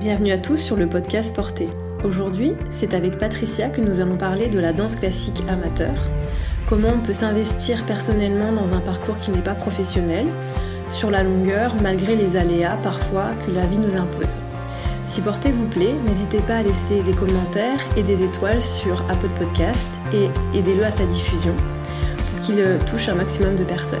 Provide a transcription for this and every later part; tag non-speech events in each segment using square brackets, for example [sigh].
Bienvenue à tous sur le podcast Porté. Aujourd'hui, c'est avec Patricia que nous allons parler de la danse classique amateur, comment on peut s'investir personnellement dans un parcours qui n'est pas professionnel, sur la longueur malgré les aléas parfois que la vie nous impose. Si Porté vous plaît, n'hésitez pas à laisser des commentaires et des étoiles sur Apple Podcast et aidez-le à sa diffusion pour qu'il touche un maximum de personnes.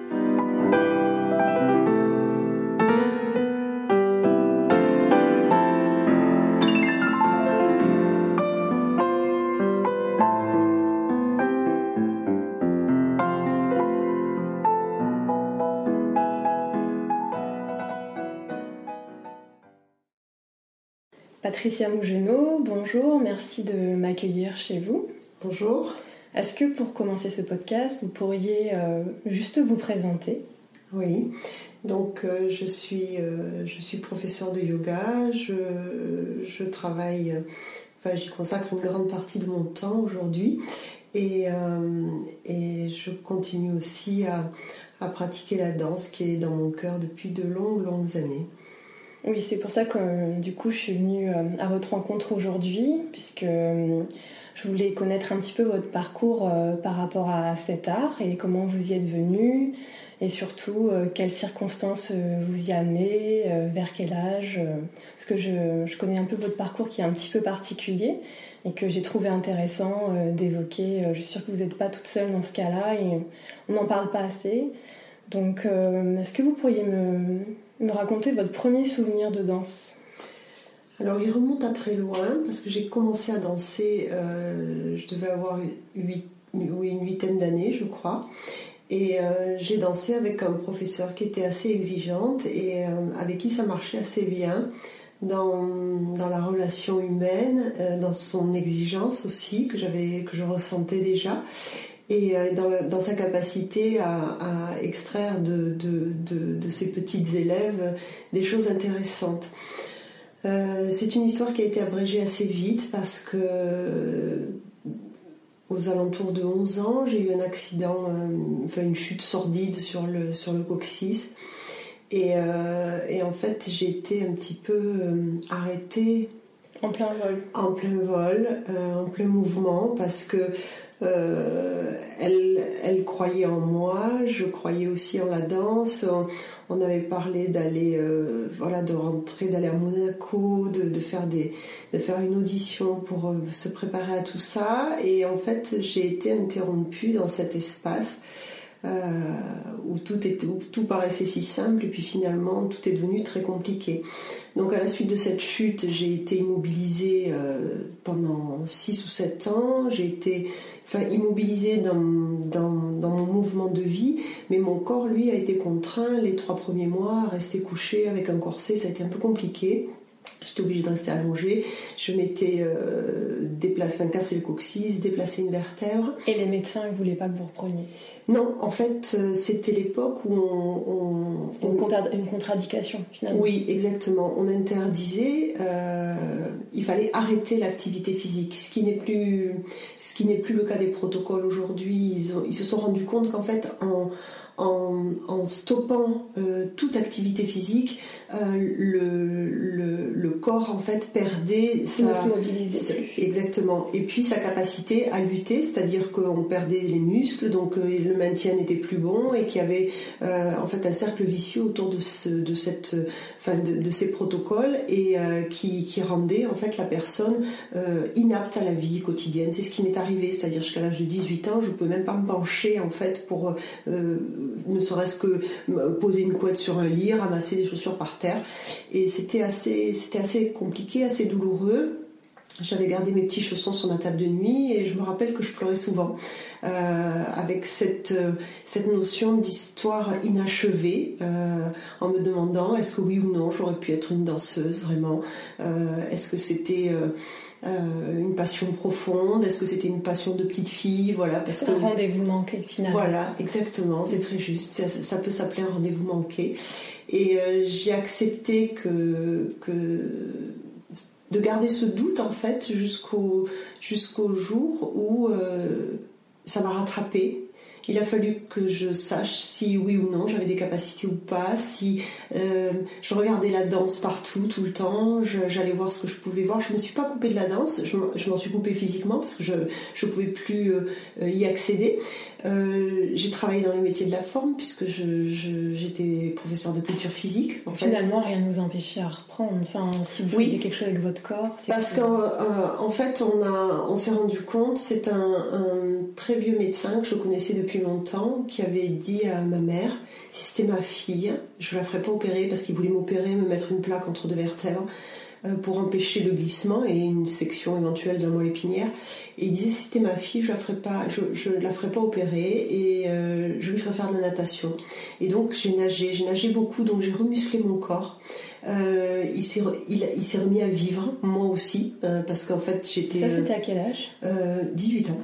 Patricia Mougenot, bonjour, merci de m'accueillir chez vous. Bonjour. Est-ce que pour commencer ce podcast, vous pourriez euh, juste vous présenter? Oui, donc euh, je, suis, euh, je suis professeur de yoga, je, je travaille, enfin j'y consacre une grande partie de mon temps aujourd'hui et, et je continue aussi à, à pratiquer la danse qui est dans mon cœur depuis de longues, longues années. Oui, c'est pour ça que du coup je suis venue euh, à votre rencontre aujourd'hui, puisque euh, je voulais connaître un petit peu votre parcours euh, par rapport à cet art et comment vous y êtes venu, et surtout quelles circonstances vous y amenez, vers quel âge. Parce que je, je, connais un peu votre parcours qui est un petit peu particulier et que j'ai trouvé intéressant d'évoquer. Je suis sûre que vous n'êtes pas toute seule dans ce cas-là et on n'en parle pas assez. Donc, est-ce que vous pourriez me, me raconter votre premier souvenir de danse alors il remonte à très loin parce que j'ai commencé à danser, euh, je devais avoir une huitaine d'années je crois. Et euh, j'ai dansé avec un professeur qui était assez exigeante et euh, avec qui ça marchait assez bien dans, dans la relation humaine, dans son exigence aussi que, j'avais, que je ressentais déjà et euh, dans, sa capacité à, extraire de, de, ses petites élèves des choses intéressantes. Euh, c'est une histoire qui a été abrégée assez vite parce que aux alentours de 11 ans, j'ai eu un accident, euh, enfin une chute sordide sur le, sur le coccyx. Et, et en fait, j'ai été un petit peu arrêtée. En plein vol. En plein vol, en plein mouvement, parce que euh, elle, croyait en moi, je croyais aussi en la danse. On, avait parlé d'aller, euh, voilà, de rentrer, d'aller à Monaco, de, faire une audition pour euh, se préparer à tout ça. Et en fait, j'ai été interrompue dans cet espace. où tout, où tout paraissait si simple et puis finalement tout est devenu très compliqué. Donc à la suite de cette chute, j'ai été immobilisée pendant 6 ou 7 ans, j'ai été immobilisé dans, dans, mon mouvement de vie, mais mon corps, lui, a été contraint les trois premiers mois à rester couché avec un corset. Ça a été un peu compliqué. J'étais obligée de rester allongée. Je m'étais euh, enfin, cassé le coccyx, déplacé une vertèbre. Et les médecins ne voulaient pas que vous repreniez? Non, en fait, euh, c'était l'époque où on. c'était une, contradiction, finalement. Oui, exactement. On interdisait, euh, il fallait arrêter l'activité physique, ce qui n'est plus, ce qui n'est plus le cas des protocoles aujourd'hui. Ils, ils se sont rendus compte qu'en fait, en en, stoppant euh, toute activité physique, euh, le, le, corps en fait perdait sa, exactement. Et puis sa capacité à lutter, c'est-à-dire qu'on perdait les muscles, donc euh, le maintien n'était plus bon et qu'il y avait en fait un cercle vicieux autour de, ce, de cette, enfin de, ces protocoles et qui, qui, rendait en fait la personne inapte à la vie quotidienne. C'est ce qui m'est arrivé, c'est-à-dire jusqu'à l'âge de 18 ans, je ne pouvais même pas me pencher en fait pour ne serait-ce que poser une couette sur un lit, ramasser des chaussures par terre. Et c'était assez, c'était assez compliqué, assez douloureux. j'avais gardé mes petits chaussons sur ma table de nuit et je me rappelle que je pleurais souvent euh, avec cette, euh, cette notion d'histoire inachevée euh, en me demandant est-ce que oui ou non j'aurais pu être une danseuse vraiment Est-ce que c'était une passion profonde Est-ce que c'était une passion de petite fille? Voilà, parce que un rendez-vous manqué finalement. Voilà, exactement, c'est très juste. Ça, ça peut s'appeler un rendez-vous manqué. Et j'ai accepté que, que de garder ce doute en fait jusqu'au jusqu'au jour où euh, ça m'a rattrapé il a fallu que je sache si oui ou non j'avais des capacités ou pas, si euh, je regardais la danse partout, tout le temps, j'allais voir ce que je pouvais voir. Je me suis pas coupée de la danse, je m'en suis coupée physiquement parce que je ne pouvais plus euh, y accéder. Euh, j'ai travaillé dans les métiers de la forme puisque j'étais professeur de culture physique. En Finalement, rien ne nous empêchait à reprendre. Enfin, si vous faisiez quelque chose avec votre corps. Parce qu'en fait, on, on s'est rendu compte, c'est un, un très vieux médecin que je connaissais depuis longtemps qui avait dit à ma mère si c'était ma fille, je la ferais pas opérer parce qu'il voulait m'opérer, me mettre une plaque entre deux vertèbres euh, pour empêcher le glissement et une section éventuelle d'un moelle épinière. Et il disait si c'était ma fille, je la ferais pas, je, la ferais pas opérer et euh, je lui ferais faire de la natation. Et donc j'ai nagé, j'ai nagé beaucoup, donc j'ai remusclé mon corps. Euh, il s'est remis à vivre, moi aussi, parce qu'en fait j'étais. Ça c'était à quel âge? 18 ans.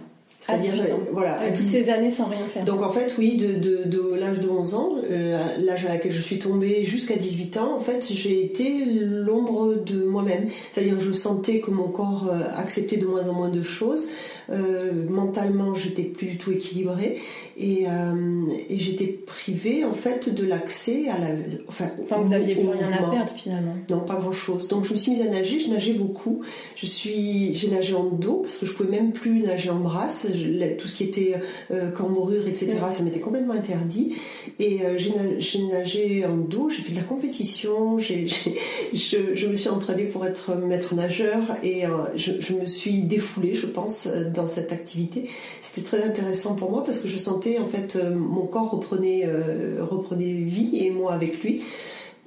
C'est-à-dire, voilà, à toutes ces années sans rien faire. Donc en fait, oui, de, de, de l'âge de 11 ans, euh, l'âge à laquelle je suis tombée jusqu'à 18 ans, en fait, j'ai été l'ombre de moi-même. C'est-à-dire, je sentais que mon corps euh, acceptait de moins en moins de choses. Euh, mentalement, j'étais plus du tout équilibrée et, et j'étais privée en fait de l'accès à la. Enfin, enfin vous n'aviez plus rien à perdre finalement. Non, pas grand-chose. Donc je me suis mise à nager. Je nageais beaucoup. Je suis, j'ai nagé en dos parce que je pouvais même plus nager en brasse tout ce qui était euh, cambrure, etc., ça m'était complètement interdit. Et euh, j'ai nagé en dos, j'ai fait de la compétition, je, me suis entraînée pour être maître nageur et euh, je, me suis défoulée, je pense, dans cette activité. C'était très intéressant pour moi parce que je sentais en fait mon corps reprenait, reprenait vie et moi avec lui.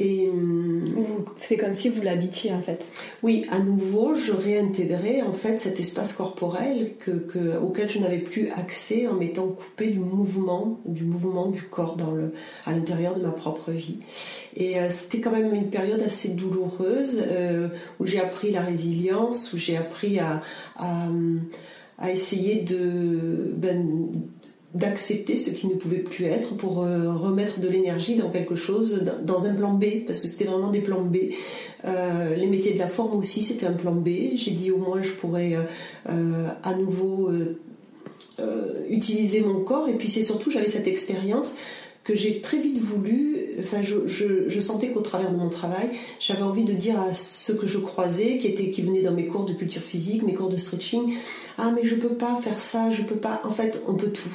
Et hum, c'est comme si vous l'habitiez en fait. Oui, à nouveau, je réintégrais en fait cet espace corporel que, auquel je n'avais plus accès en m'étant coupé du mouvement, du mouvement du corps dans le, à l'intérieur de ma propre vie. Et euh, c'était quand même une période assez douloureuse euh, où j'ai appris la résilience, où j'ai appris à, à, essayer de ben, d'accepter ce qui ne pouvait plus être pour euh, remettre de l'énergie dans quelque chose, dans un plan B, parce que c'était vraiment des plans B. Euh, les métiers de la forme aussi, c'était un plan B. J'ai dit au moins je pourrais euh, à nouveau utiliser mon corps, et puis c'est surtout j'avais cette expérience que j'ai très vite voulu, enfin je, je, sentais qu'au travers de mon travail, j'avais envie de dire à ceux que je croisais, qui, étaient, qui venaient dans mes cours de culture physique, mes cours de stretching, ah mais je peux pas faire ça, je peux pas, en fait on peut tout.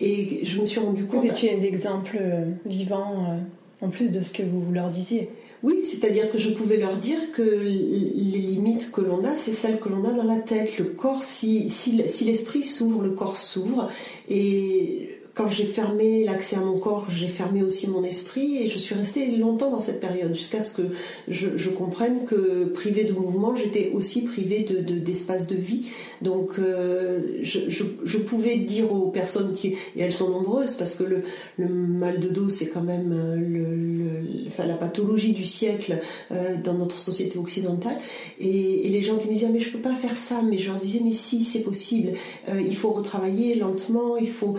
Et je me suis rendu compte... Vous étiez l'exemple euh, vivant euh, en plus de ce que vous leur disiez. Oui, c'est-à-dire que je pouvais leur dire que les limites que l'on a, c'est celles que l'on a dans la tête. Le corps, si, si, si l'esprit s'ouvre, le corps s'ouvre. Et quand j'ai fermé l'accès à mon corps, j'ai fermé aussi mon esprit et je suis restée longtemps dans cette période jusqu'à ce que je, comprenne que privée de mouvement, j'étais aussi privée de, d'espace de, vie. Donc euh, je, pouvais dire aux personnes qui, et elles sont nombreuses parce que le, mal de dos c'est quand même euh, le, enfin, la pathologie du siècle euh, dans notre société occidentale et, les gens qui me disaient mais je peux pas faire ça, mais je leur disais mais si c'est possible, il faut retravailler lentement, il faut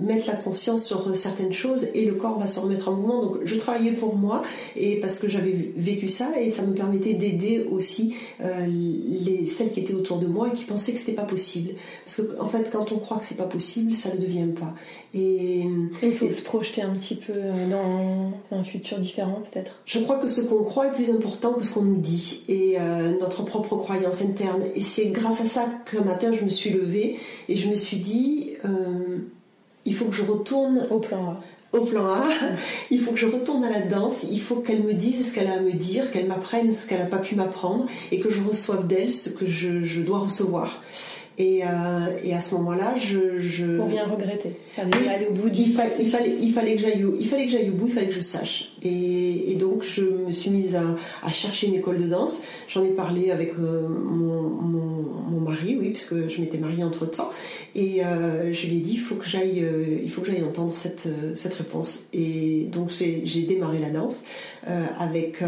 mettre la conscience sur certaines choses et le corps va se remettre en mouvement. Donc je travaillais pour moi et parce que j'avais vécu ça et ça me permettait d'aider aussi euh, les, celles qui étaient autour de moi et qui pensaient que c'était pas possible. Parce que en fait, quand on croit que c'est pas possible, ça ne devient pas. Et il faut se projeter un petit peu dans un futur différent peut-être. Je crois que ce qu'on croit est plus important que ce qu'on nous dit et euh, notre propre croyance interne. Et c'est grâce à ça qu'un matin je me suis levée et je me suis dit euh, il faut que je retourne au plan A. Au plan A, [laughs] il faut que je retourne à la danse, il faut qu'elle me dise ce qu'elle a à me dire, qu'elle m'apprenne ce qu'elle n'a pas pu m'apprendre et que je reçoive d'elle ce que je, dois recevoir. Et, et à ce moment-là, je, je... Pour rien regretter. Fallait aller au bout du il, il, fallait, il fallait que j'aille au, il fallait que j'aille au bout, il fallait que je sache. Et, et donc je me suis mise à, à chercher une école de danse. J'en ai parlé avec mon, mon, mon, mari, oui, puisque je m'étais mariée entre temps. Et je lui ai dit, il faut que j'aille, il faut que j'aille entendre cette, cette réponse. Et donc j'ai démarré la danse avec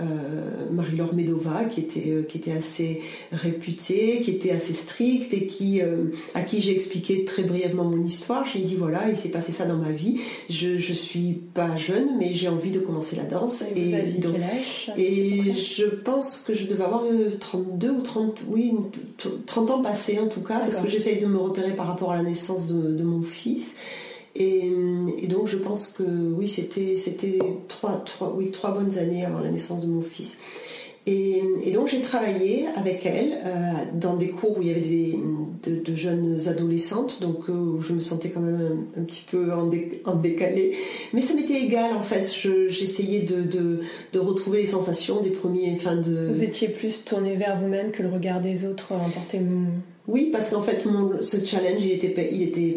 euh, Marie-Laure Medova, qui était, euh, qui était assez réputée, qui était assez stricte et qui, euh, à qui j'ai expliqué très brièvement mon histoire. Je lui ai dit voilà, il s'est passé ça dans ma vie. Je, je suis pas jeune, mais j'ai envie de commencer la danse. Et, et, donc, et je pense que je devais avoir 32 ou 30, oui, 30 ans passés en tout cas, parce que j'essaye de me repérer par rapport à la naissance de, de mon fils. Et, donc je pense que oui, c'était c'était trois, trois, oui, trois bonnes années avant la naissance de mon fils. Et, donc j'ai travaillé avec elle euh, dans des cours où il y avait des, de, jeunes adolescentes, donc euh, je me sentais quand même un, petit peu en, en, décalé. Mais ça m'était égal en fait, j'essayais de, de, de, retrouver les sensations des premiers... Enfin de... Vous étiez plus tourné vers vous-même que le regard des autres emporté oui, parce qu'en fait, ce challenge, il était,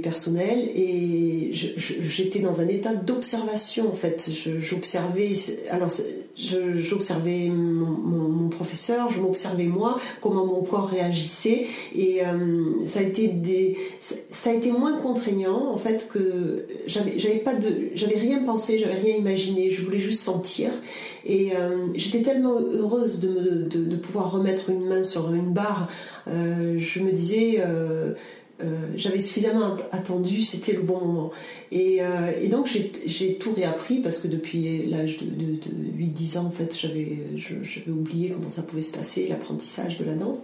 personnel et j'étais dans un état d'observation. En fait, j'observais, alors j'observais mon, professeur, je m'observais moi, comment mon corps réagissait et euh, ça a été moins contraignant en fait que j'avais, rien pensé, j'avais rien imaginé, je voulais juste sentir et euh, j'étais tellement heureuse de, pouvoir remettre une main sur une barre. Euh, je me disais, euh, euh, j'avais suffisamment attendu, c'était le bon moment. Et, euh, donc j'ai tout réappris parce que depuis l'âge de, 8-10 ans, en fait, j'avais oublié comment ça pouvait se passer, l'apprentissage de la danse.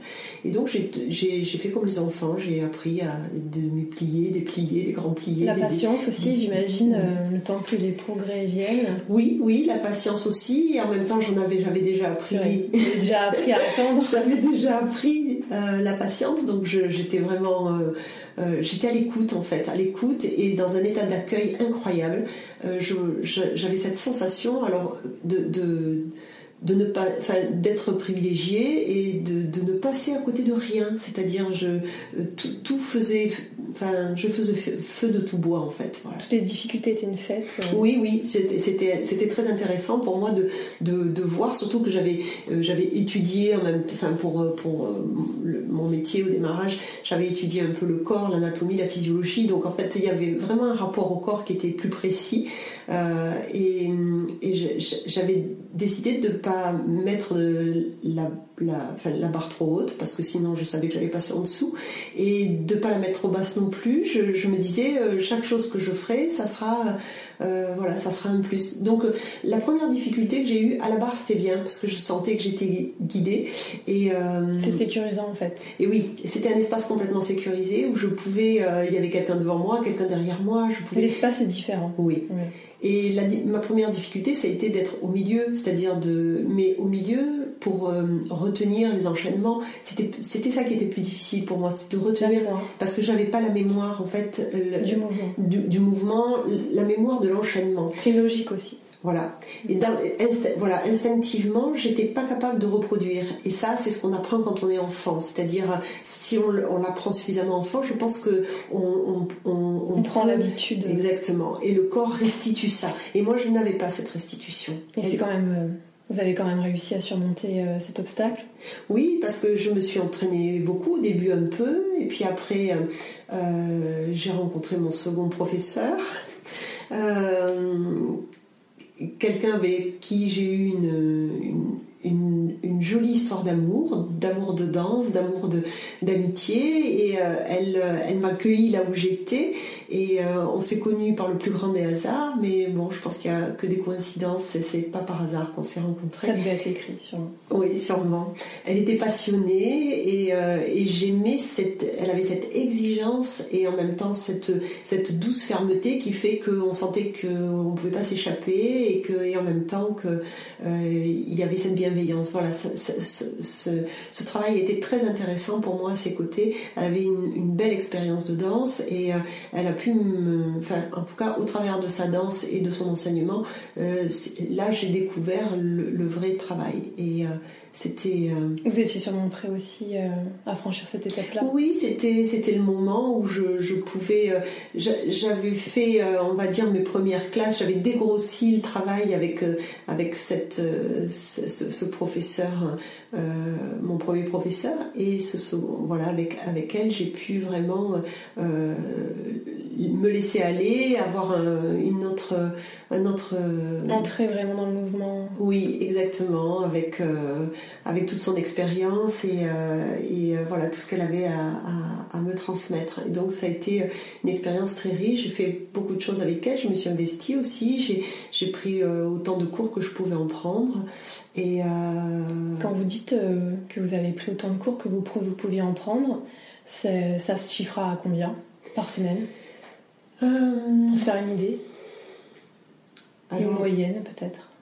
Et donc j'ai fait comme les enfants, j'ai appris à me plier, déplier, des grands pliés. La patience aussi, j'imagine, le temps que les progrès viennent. Oui, oui, la patience aussi. Et en même temps, j'en avais, j'avais déjà appris. déjà appris à [laughs] attendre. j'avais déjà appris la patience, donc j'étais vraiment euh, j'étais à l'écoute en fait, à l'écoute et dans un état d'accueil incroyable. Euh, j'avais cette sensation alors de, de de ne pas, enfin, d'être privilégié et de, de, ne passer à côté de rien. C'est-à-dire, je euh, tout, tout, faisait, enfin, je faisais feu de tout bois en fait. Voilà. Toutes les difficultés étaient une fête. Euh. Oui, oui, c'était, c'était, très intéressant pour moi de, de, de voir, surtout que j'avais, euh, j'avais étudié en même, enfin, pour, pour mon métier au démarrage, j'avais étudié un peu le corps, l'anatomie, la physiologie. Donc en fait, il y avait vraiment un rapport au corps qui était plus précis. et, et j'avais décidé de pas mettre la, la, la, barre trop haute parce que sinon je savais que j'allais passer en dessous et de pas la mettre trop basse non plus. Je, me disais euh, chaque chose que je ferai, ça sera euh, voilà, ça sera un plus. Donc euh, la première difficulté que j'ai eue à la barre c'était bien parce que je sentais que j'étais guidée et c'est sécurisant en fait. Et oui, c'était un espace complètement sécurisé où je pouvais, il y avait quelqu'un devant moi, quelqu'un derrière moi, je pouvais. L'espace est différent. Oui. Et ma première difficulté, ça a été d'être au milieu, c'est-à-dire de, mais au milieu pour euh, retenir les enchaînements. C'était, ça qui était plus difficile pour moi, c'était de retenir parce que j'avais pas la mémoire en fait du, mouvement. Du, mouvement, la mémoire de l'enchaînement. C'est logique aussi. Voilà. Et dans, voilà, instinctivement, j'étais pas capable de reproduire. Et ça, c'est ce qu'on apprend quand on est enfant. C'est-à-dire, si on, on l'apprend suffisamment enfant, je pense que on, on, prend l'habitude. Exactement. Et le corps restitue ça. Et moi, je n'avais pas cette restitution. Et c'est quand même. Euh, vous avez quand même réussi à surmonter euh, cet obstacle Oui, parce que je me suis entraînée beaucoup, au début un peu, et puis après, euh, j'ai rencontré mon second professeur. Euh, quelqu'un avec qui j'ai eu une, une, jolie histoire d'amour, d'amour de danse, d'amour d'amitié. Et euh, elle, elle m'a accueilli là où j'étais. Et euh, on s'est connus par le plus grand des hasards. Mais bon, je pense qu'il n'y a que des coïncidences. C'est pas par hasard qu'on s'est rencontrés. Ça devait être écrit, sûrement. Oui, sûrement. Elle était passionnée et, euh, et j'aimais cette. Elle avait cette exigence et en même temps cette, cette douce fermeté qui fait qu'on sentait qu'on ne pouvait pas s'échapper et, que, et en même temps qu'il y avait cette bienveillance voilà, ce, travail était très intéressant pour moi à ses côtés. Elle avait une, belle expérience de danse et euh, elle a pu, me, enfin, en tout cas, au travers de sa danse et de son enseignement, euh, là j'ai découvert le, vrai travail. Euh, c'était. Euh, Vous étiez sûrement prêt aussi euh, à franchir cette étape-là. Oui, c'était c'était le moment où je, je pouvais. Euh, j'avais fait, on va dire, mes premières classes. J'avais dégrossi le travail avec avec cette ce, ce, professeur, mon premier professeur, et ce, voilà avec avec elle, j'ai pu vraiment me laisser aller, avoir un, une autre un autre. Entrer vraiment dans le mouvement. Oui, exactement, avec avec toute son expérience et, euh, euh, voilà tout ce qu'elle avait à, me transmettre. Et donc ça a été une expérience très riche. J'ai fait beaucoup de choses avec elle. Je me suis investie aussi. J'ai pris euh, autant de cours que je pouvais en prendre. Et quand vous dites que vous avez pris autant de cours que vous, pouviez en prendre, ça se chiffra à combien par semaine? Pour se faire une idée? une moyenne peut-être?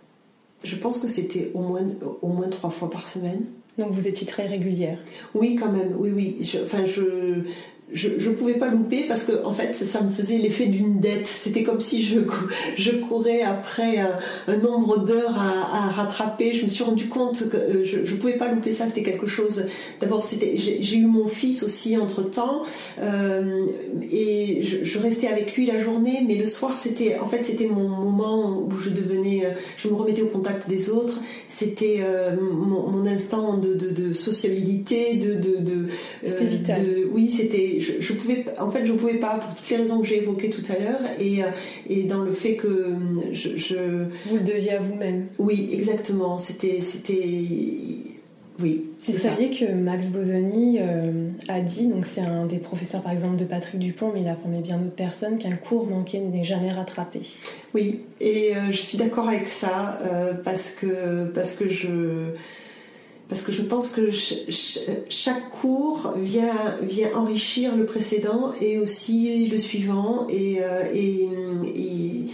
Je pense que c'était au moins, au moins trois fois par semaine. Donc vous étiez très régulière Oui, quand même, oui, oui. enfin, je, je ne pouvais pas louper parce que en fait ça me faisait l'effet d'une dette. C'était comme si je, je courais après un, nombre d'heures à, rattraper. Je me suis rendu compte que euh, je ne pouvais pas louper ça. C'était quelque chose. D'abord, c'était j'ai eu mon fils aussi entre temps euh, et je, restais avec lui la journée, mais le soir c'était en fait c'était mon moment où je devenais, euh, je me remettais au contact des autres. C'était mon, instant de, de, sociabilité, de, de, de, de oui c'était je, pouvais, en fait, je pouvais pas pour toutes les raisons que j'ai évoquées tout à l'heure et, euh, et dans le fait que hum, je, vous le deviez à vous-même. Oui, exactement. C'était, c'était, oui. Vous saviez que Max Bosoni euh, a dit, donc c'est un des professeurs par exemple de Patrick Dupont, mais il a formé bien d'autres personnes, qu'un cours manqué n'est jamais rattrapé. Oui, et euh, je suis d'accord avec ça parce que parce que je parce que je pense que chaque cours vient, vient enrichir le précédent et aussi le suivant et, euh, et,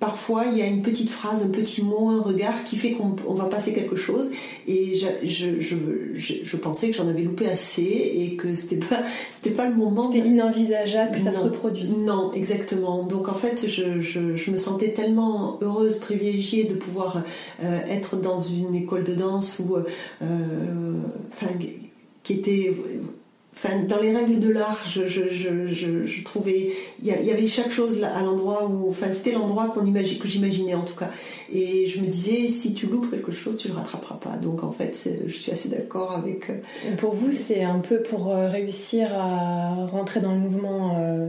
parfois il y a une petite phrase, un petit mot, un regard qui fait qu'on va passer quelque chose. Et je, je, je, pensais que j'en avais loupé assez et que c'était pas [laughs] c'était pas le moment. C'était inenvisageable que ça se reproduise. Non, exactement. Donc en fait, je, me sentais tellement heureuse, privilégiée de pouvoir euh, être dans une école de danse où, euh, enfin, qui était Enfin, dans les règles de l'art, je, je, trouvais il y, avait chaque chose à l'endroit où, enfin, c'était l'endroit qu'on imagine, que j'imaginais en tout cas. Et je me disais, si tu loupes quelque chose, tu le rattraperas pas. Donc en fait, je suis assez d'accord avec. Euh, pour vous, c'est un peu pour euh, réussir à rentrer dans le mouvement euh,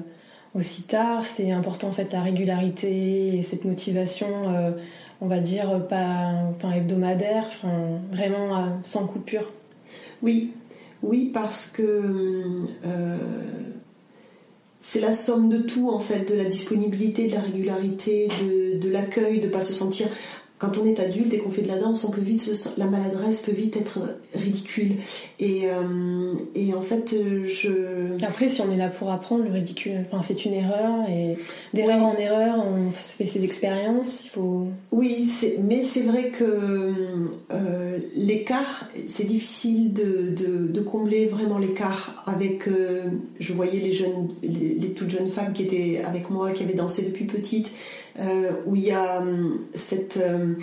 aussi tard, c'est important en fait la régularité et cette motivation, on va dire pas, enfin hebdomadaire, enfin vraiment sans coupure. Oui, oui, parce que euh, c'est la somme de tout, en fait, de la disponibilité, de la régularité, de, de l'accueil, de ne pas se sentir quand on est adulte et qu'on fait de la danse, on peut vite la maladresse peut vite être ridicule. Et, euh, et en fait, je. Après, si on est là pour apprendre, le ridicule, enfin, c'est une erreur et d'erreur en erreur, on fait ses expériences. Il faut. Oui, mais c'est vrai que euh, l'écart, c'est difficile de, de, combler vraiment l'écart avec. Euh, je voyais les jeunes, les, toutes jeunes femmes qui étaient avec moi, qui avaient dansé depuis petite. Euh, où il y a hum, cette, euh,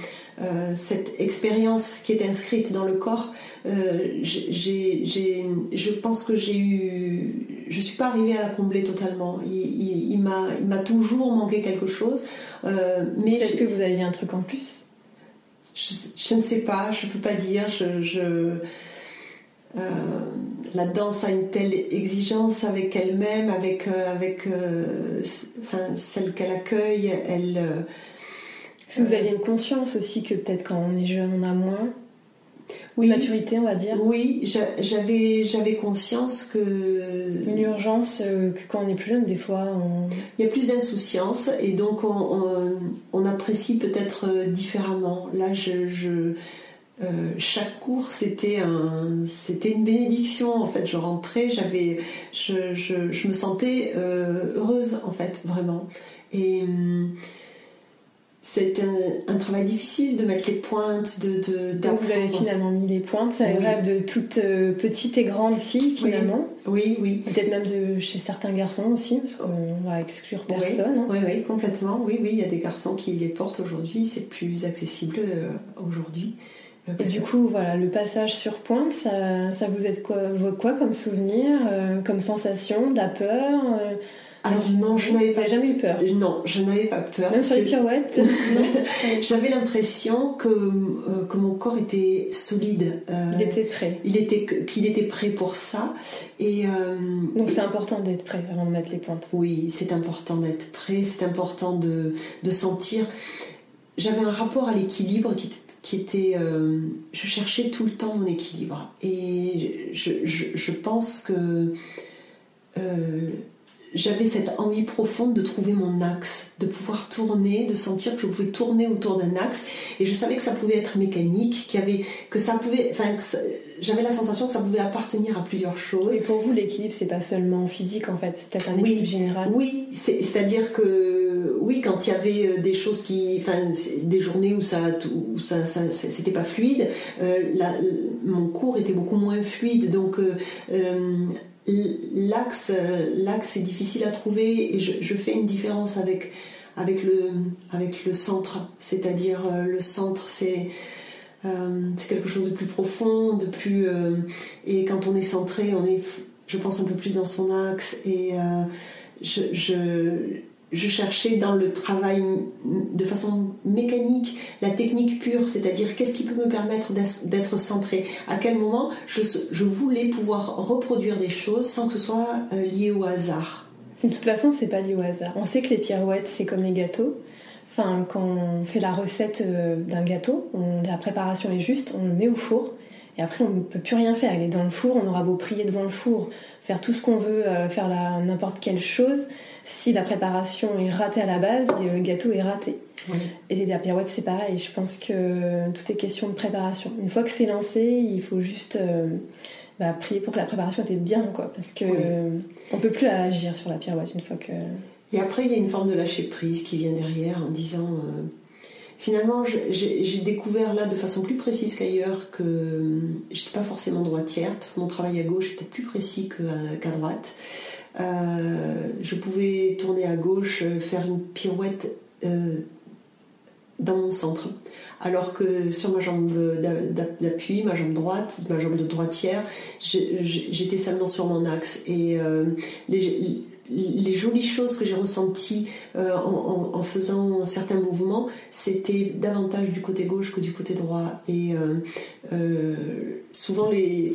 euh, cette expérience qui est inscrite dans le corps, je pense que j'ai eu. Je ne suis pas arrivée à la combler totalement. Il, il, m'a toujours manqué quelque chose. mais Peut-être que vous aviez un truc en plus? Je, ne sais pas, je ne peux pas dire. je euh, la danse a une telle exigence avec elle-même, avec, euh, avec euh, enfin, celle qu'elle accueille. Elle, Est-ce que vous aviez une conscience aussi que peut-être quand on est jeune, on a moins oui, maturité, on va dire. Oui, j'avais j'avais conscience que une urgence que quand on est plus jeune, des fois, il y a plus d'insouciance et donc on, on, apprécie peut-être différemment. Là, je, je euh, chaque cours c'était un, c'était une bénédiction en fait. Je rentrais, j'avais, je, je, je me sentais euh, heureuse en fait vraiment. Et hum, c'est un, travail difficile de mettre les pointes, de, de vous avez finalement mis les pointes. C'est un rêve de toute euh, petite et grande fille finalement. Oui, oui. Peut-être même de chez certains garçons aussi, parce qu'on va exclure personne. Oui, hein. oui, complètement. Oui, oui, il y a des garçons qui les portent aujourd'hui. C'est plus accessible aujourd'hui. Et du coup, voilà, le passage sur pointe, ça, ça vous aide quoi, quoi comme souvenir, comme sensation, de la peur alors non, je n'avais pas jamais eu peur? Non, je n'avais pas peur. Même sur les pirouettes? [laughs] J'avais l'impression que, euh, que mon corps était solide. Euh, il était prêt. Il était qu'il était prêt pour ça. Et euh, donc c'est important d'être prêt avant de mettre les pointes. Oui, c'est important d'être prêt. C'est important de, de sentir. J'avais un rapport à l'équilibre qui était qui était je cherchais tout le temps mon équilibre et je, pense que j'avais cette envie profonde de trouver mon axe, de pouvoir tourner, de sentir que je pouvais tourner autour d'un axe. Et je savais que ça pouvait être mécanique, qu'il y avait, que ça pouvait, enfin, j'avais la sensation que ça pouvait appartenir à plusieurs choses. Et pour vous, l'équilibre, c'est pas seulement physique en fait, c'est peut-être un équilibre général. Oui, c'est-à-dire que oui, quand il y avait euh, des choses qui, enfin, des journées où ça, où ça, c'était pas fluide, euh, mon cours était beaucoup moins fluide, donc. Euh, l'axe, l'axe est difficile à trouver et je, fais une différence avec, avec, le, avec le centre. C'est-à-dire le centre, c'est, euh, c'est quelque chose de plus profond, de plus. Euh, et quand on est centré, on est, je pense, un peu plus dans son axe. Et je, je je cherchais dans le travail de façon mécanique la technique pure, c'est-à-dire qu'est-ce qui peut me permettre d'être centré, à quel moment je, voulais pouvoir reproduire des choses sans que ce soit euh, lié au hasard? De toute façon, c'est pas lié au hasard. On sait que les pirouettes, c'est comme les gâteaux. Enfin, quand on fait la recette euh, d'un gâteau, la préparation est juste, on le met au four. Et après, on ne peut plus rien faire. Il est dans le four, on aura beau prier devant le four, faire tout ce qu'on veut, euh, faire n'importe quelle chose si la préparation est ratée à la base, le gâteau est raté. Et la pirouette, c'est pareil. Je pense que tout est question de préparation. Une fois que c'est lancé, il faut juste euh, bah, prier pour que la préparation était bien, quoi. Parce que on peut plus agir sur la pirouette une fois que. Et après, il y a une forme de lâcher prise qui vient derrière en disant. Euh, finalement, j'ai découvert là de façon plus précise qu'ailleurs que j'étais pas forcément droitière parce que mon travail à gauche était plus précis qu'à droite. Euh, je pouvais tourner à gauche, faire une pirouette euh, dans mon centre. Alors que sur ma jambe d'appui, ma jambe droite, ma jambe de droitière, j'étais seulement sur mon axe. Et euh, les, les jolies choses que j'ai ressenties euh, en, faisant certains mouvements, c'était davantage du côté gauche que du côté droit. Et euh, euh, souvent, les,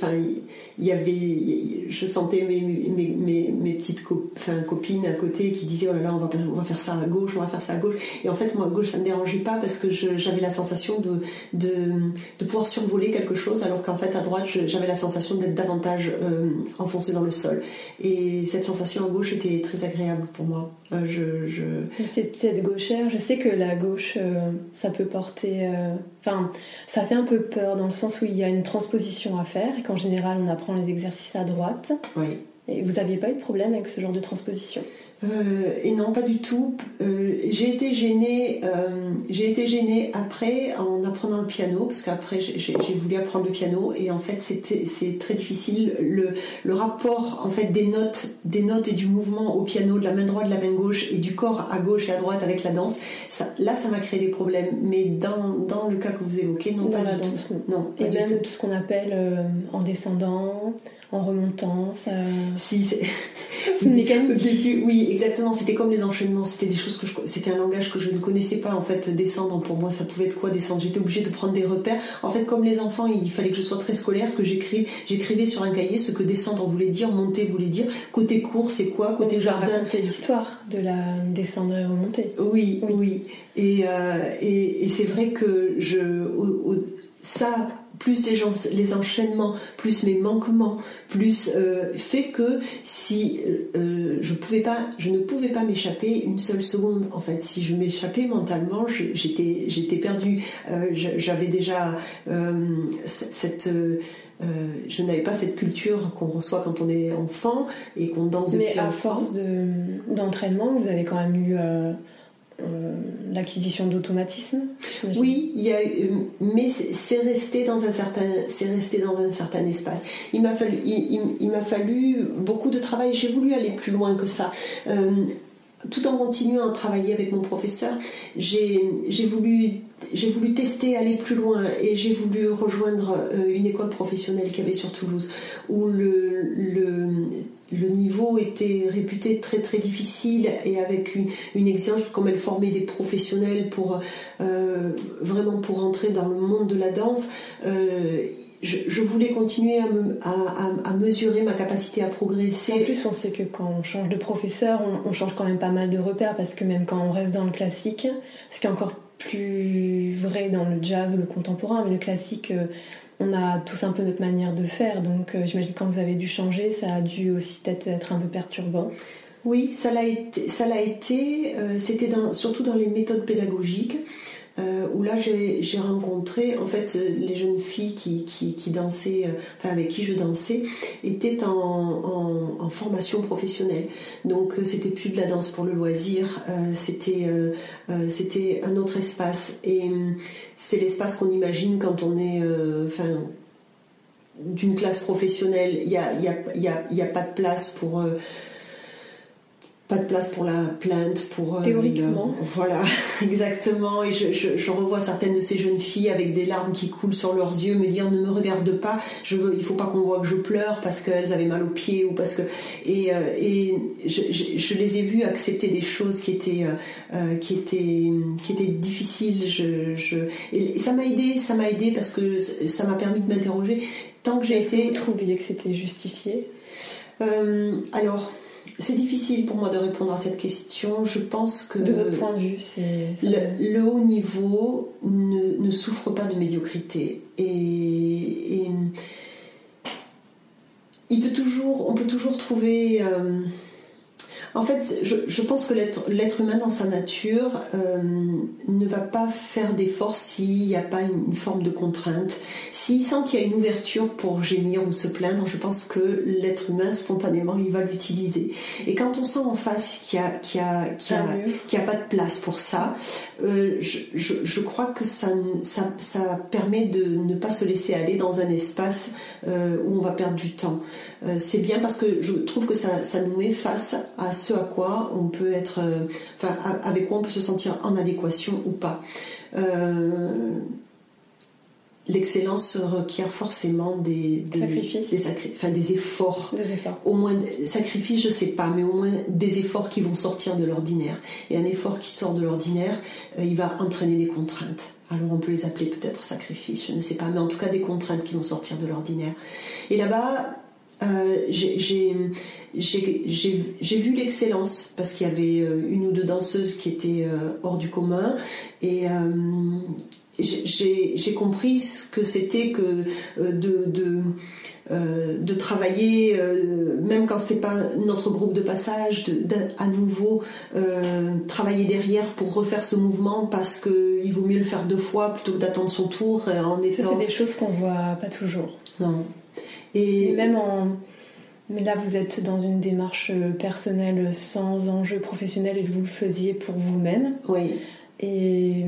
y avait, je sentais mes, mes, mes, petites copines à côté qui disaient oh là là, on va, on va faire ça à gauche, on va faire ça à gauche. Et en fait, moi, à gauche, ça ne me dérangeait pas parce que j'avais la sensation de, de, de, pouvoir survoler quelque chose, alors qu'en fait, à droite, j'avais la sensation d'être davantage enfoncé dans le sol. Et cette sensation à gauche très agréable pour moi. Euh, je, je... Cette, gauchère, je sais que la gauche, euh, ça peut porter. Euh, enfin, ça fait un peu peur dans le sens où il y a une transposition à faire et qu'en général, on apprend les exercices à droite. Oui. Et vous n'aviez pas eu de problème avec ce genre de transposition? Euh, et non, pas du tout. Euh, j'ai été gênée. Euh, j'ai été gênée après en apprenant le piano parce qu'après j'ai voulu apprendre le piano et en fait c'est très difficile le, le, rapport en fait des notes, des notes et du mouvement au piano de la main droite, de la main gauche et du corps à gauche et à droite avec la danse. Ça, là, ça m'a créé des problèmes. Mais dans, dans, le cas que vous évoquez, non, pas du tout. Non, et même tout. ce qu'on appelle en descendant en remontant ça... Si, c'est [laughs] une mécanique. oui, exactement. C'était comme les enchaînements. C'était des choses que je... C'était un langage que je ne connaissais pas, en fait. Descendre, pour moi, ça pouvait être quoi descendre? J'étais obligée de prendre des repères. En fait, comme les enfants, il fallait que je sois très scolaire, que j'écrive, j'écrivais sur un cahier ce que descendre voulait dire, monter voulait dire. Côté cours, c'est quoi? Côté jardin C'était l'histoire de la descendre et remonter. Oui, oui. Et, euh, et, c'est vrai que je... ça plus les, les, enchaînements, plus mes manquements, plus euh, fait que si euh, je pouvais pas, je ne pouvais pas m'échapper une seule seconde. En fait, si je m'échappais mentalement, j'étais j'étais perdue. Euh, j'avais déjà cette je n'avais pas cette culture qu'on reçoit quand on est enfant et qu'on danse depuis Mais à force d'entraînement, vous avez quand même eu l'acquisition d'automatisme Oui, il y a, euh, mais c'est resté dans un certain, c'est resté dans un certain espace. Il m'a fallu, il, m'a fallu beaucoup de travail. J'ai voulu aller plus loin que ça. Euh, tout en continuant à travailler avec mon professeur, j'ai voulu, voulu tester, aller plus loin et j'ai voulu rejoindre euh, une école professionnelle qu'il y avait sur Toulouse où le, le, le, niveau était réputé très très difficile et avec une, une exigence comme elle formait des professionnels pour euh, vraiment pour entrer dans le monde de la danse. Euh, je, voulais continuer à, mesurer ma capacité à progresser. En plus, on sait que quand on change de professeur, on, change quand même pas mal de repères parce que même quand on reste dans le classique, ce qui est encore plus vrai dans le jazz ou le contemporain, mais le classique, euh, on a tous un peu notre manière de faire. Donc euh, j'imagine que quand vous avez dû changer, ça a dû aussi peut-être être un peu perturbant. Oui, ça l'a été. Ça l'a été. Euh, c'était surtout dans les méthodes pédagogiques. Euh, où là j'ai rencontré en fait les jeunes filles qui, qui, dansaient, euh, enfin avec qui je dansais, étaient en, en, formation professionnelle. Donc euh, c'était plus de la danse pour le loisir, c'était c'était un autre espace. Et c'est l'espace qu'on imagine quand on est, d'une classe professionnelle, il n'y a, y a, y a, y a, pas de place pour pas de place pour la plainte, pour... Euh, Théoriquement. voilà, [laughs] exactement. Et je, revois certaines de ces jeunes filles avec des larmes qui coulent sur leurs yeux me dire ne me regarde pas, je veux, il faut pas qu'on voit que je pleure parce qu'elles avaient mal aux pieds ou parce que... Et, euh, et je, les ai vues accepter des choses qui étaient, euh, qui étaient, qui étaient difficiles. Je, et ça m'a aidé, ça m'a aidé parce que ça m'a permis de m'interroger. Tant que j'ai été... Vous trouviez que c'était justifié? Alors c'est difficile pour moi de répondre à cette question. Je pense que de votre point de vue, c'est le, haut niveau ne, souffre pas de médiocrité et, il peut toujours, on peut toujours trouver euh, en fait, je, pense que l'être humain dans sa nature euh, ne va pas faire d'efforts s'il n'y a pas une, forme de contrainte. S'il sent qu'il y a une ouverture pour gémir ou se plaindre, je pense que l'être humain, spontanément, il va l'utiliser. Et quand on sent en face qu'il n'y a, a, a, pas de place pour ça, euh, je, crois que ça, ça, permet de ne pas se laisser aller dans un espace euh, où on va perdre du temps. C'est bien parce que je trouve que ça, ça nous met face à ce à quoi on peut être, euh, enfin, avec quoi on peut se sentir en adéquation ou pas. Euh, l'excellence requiert forcément des, des, des, enfin, des, efforts. des efforts. Au moins, sacrifice, je sais pas, mais au moins des efforts qui vont sortir de l'ordinaire. Et un effort qui sort de l'ordinaire, euh, il va entraîner des contraintes. Alors on peut les appeler peut-être sacrifice, je ne sais pas, mais en tout cas des contraintes qui vont sortir de l'ordinaire. Et là-bas, euh, j'ai vu l'excellence parce qu'il y avait euh, une ou deux danseuses qui étaient euh, hors du commun et j'ai compris ce que c'était que de, de, de travailler, même quand c'est pas notre groupe de passage, de, à nouveau travailler derrière pour refaire ce mouvement parce qu'il vaut mieux le faire deux fois plutôt que d'attendre son tour en étant. C'est des choses qu'on voit pas toujours. Non. Et même en. Mais là, vous êtes dans une démarche personnelle sans enjeu professionnel et vous le faisiez pour vous-même. Oui. Et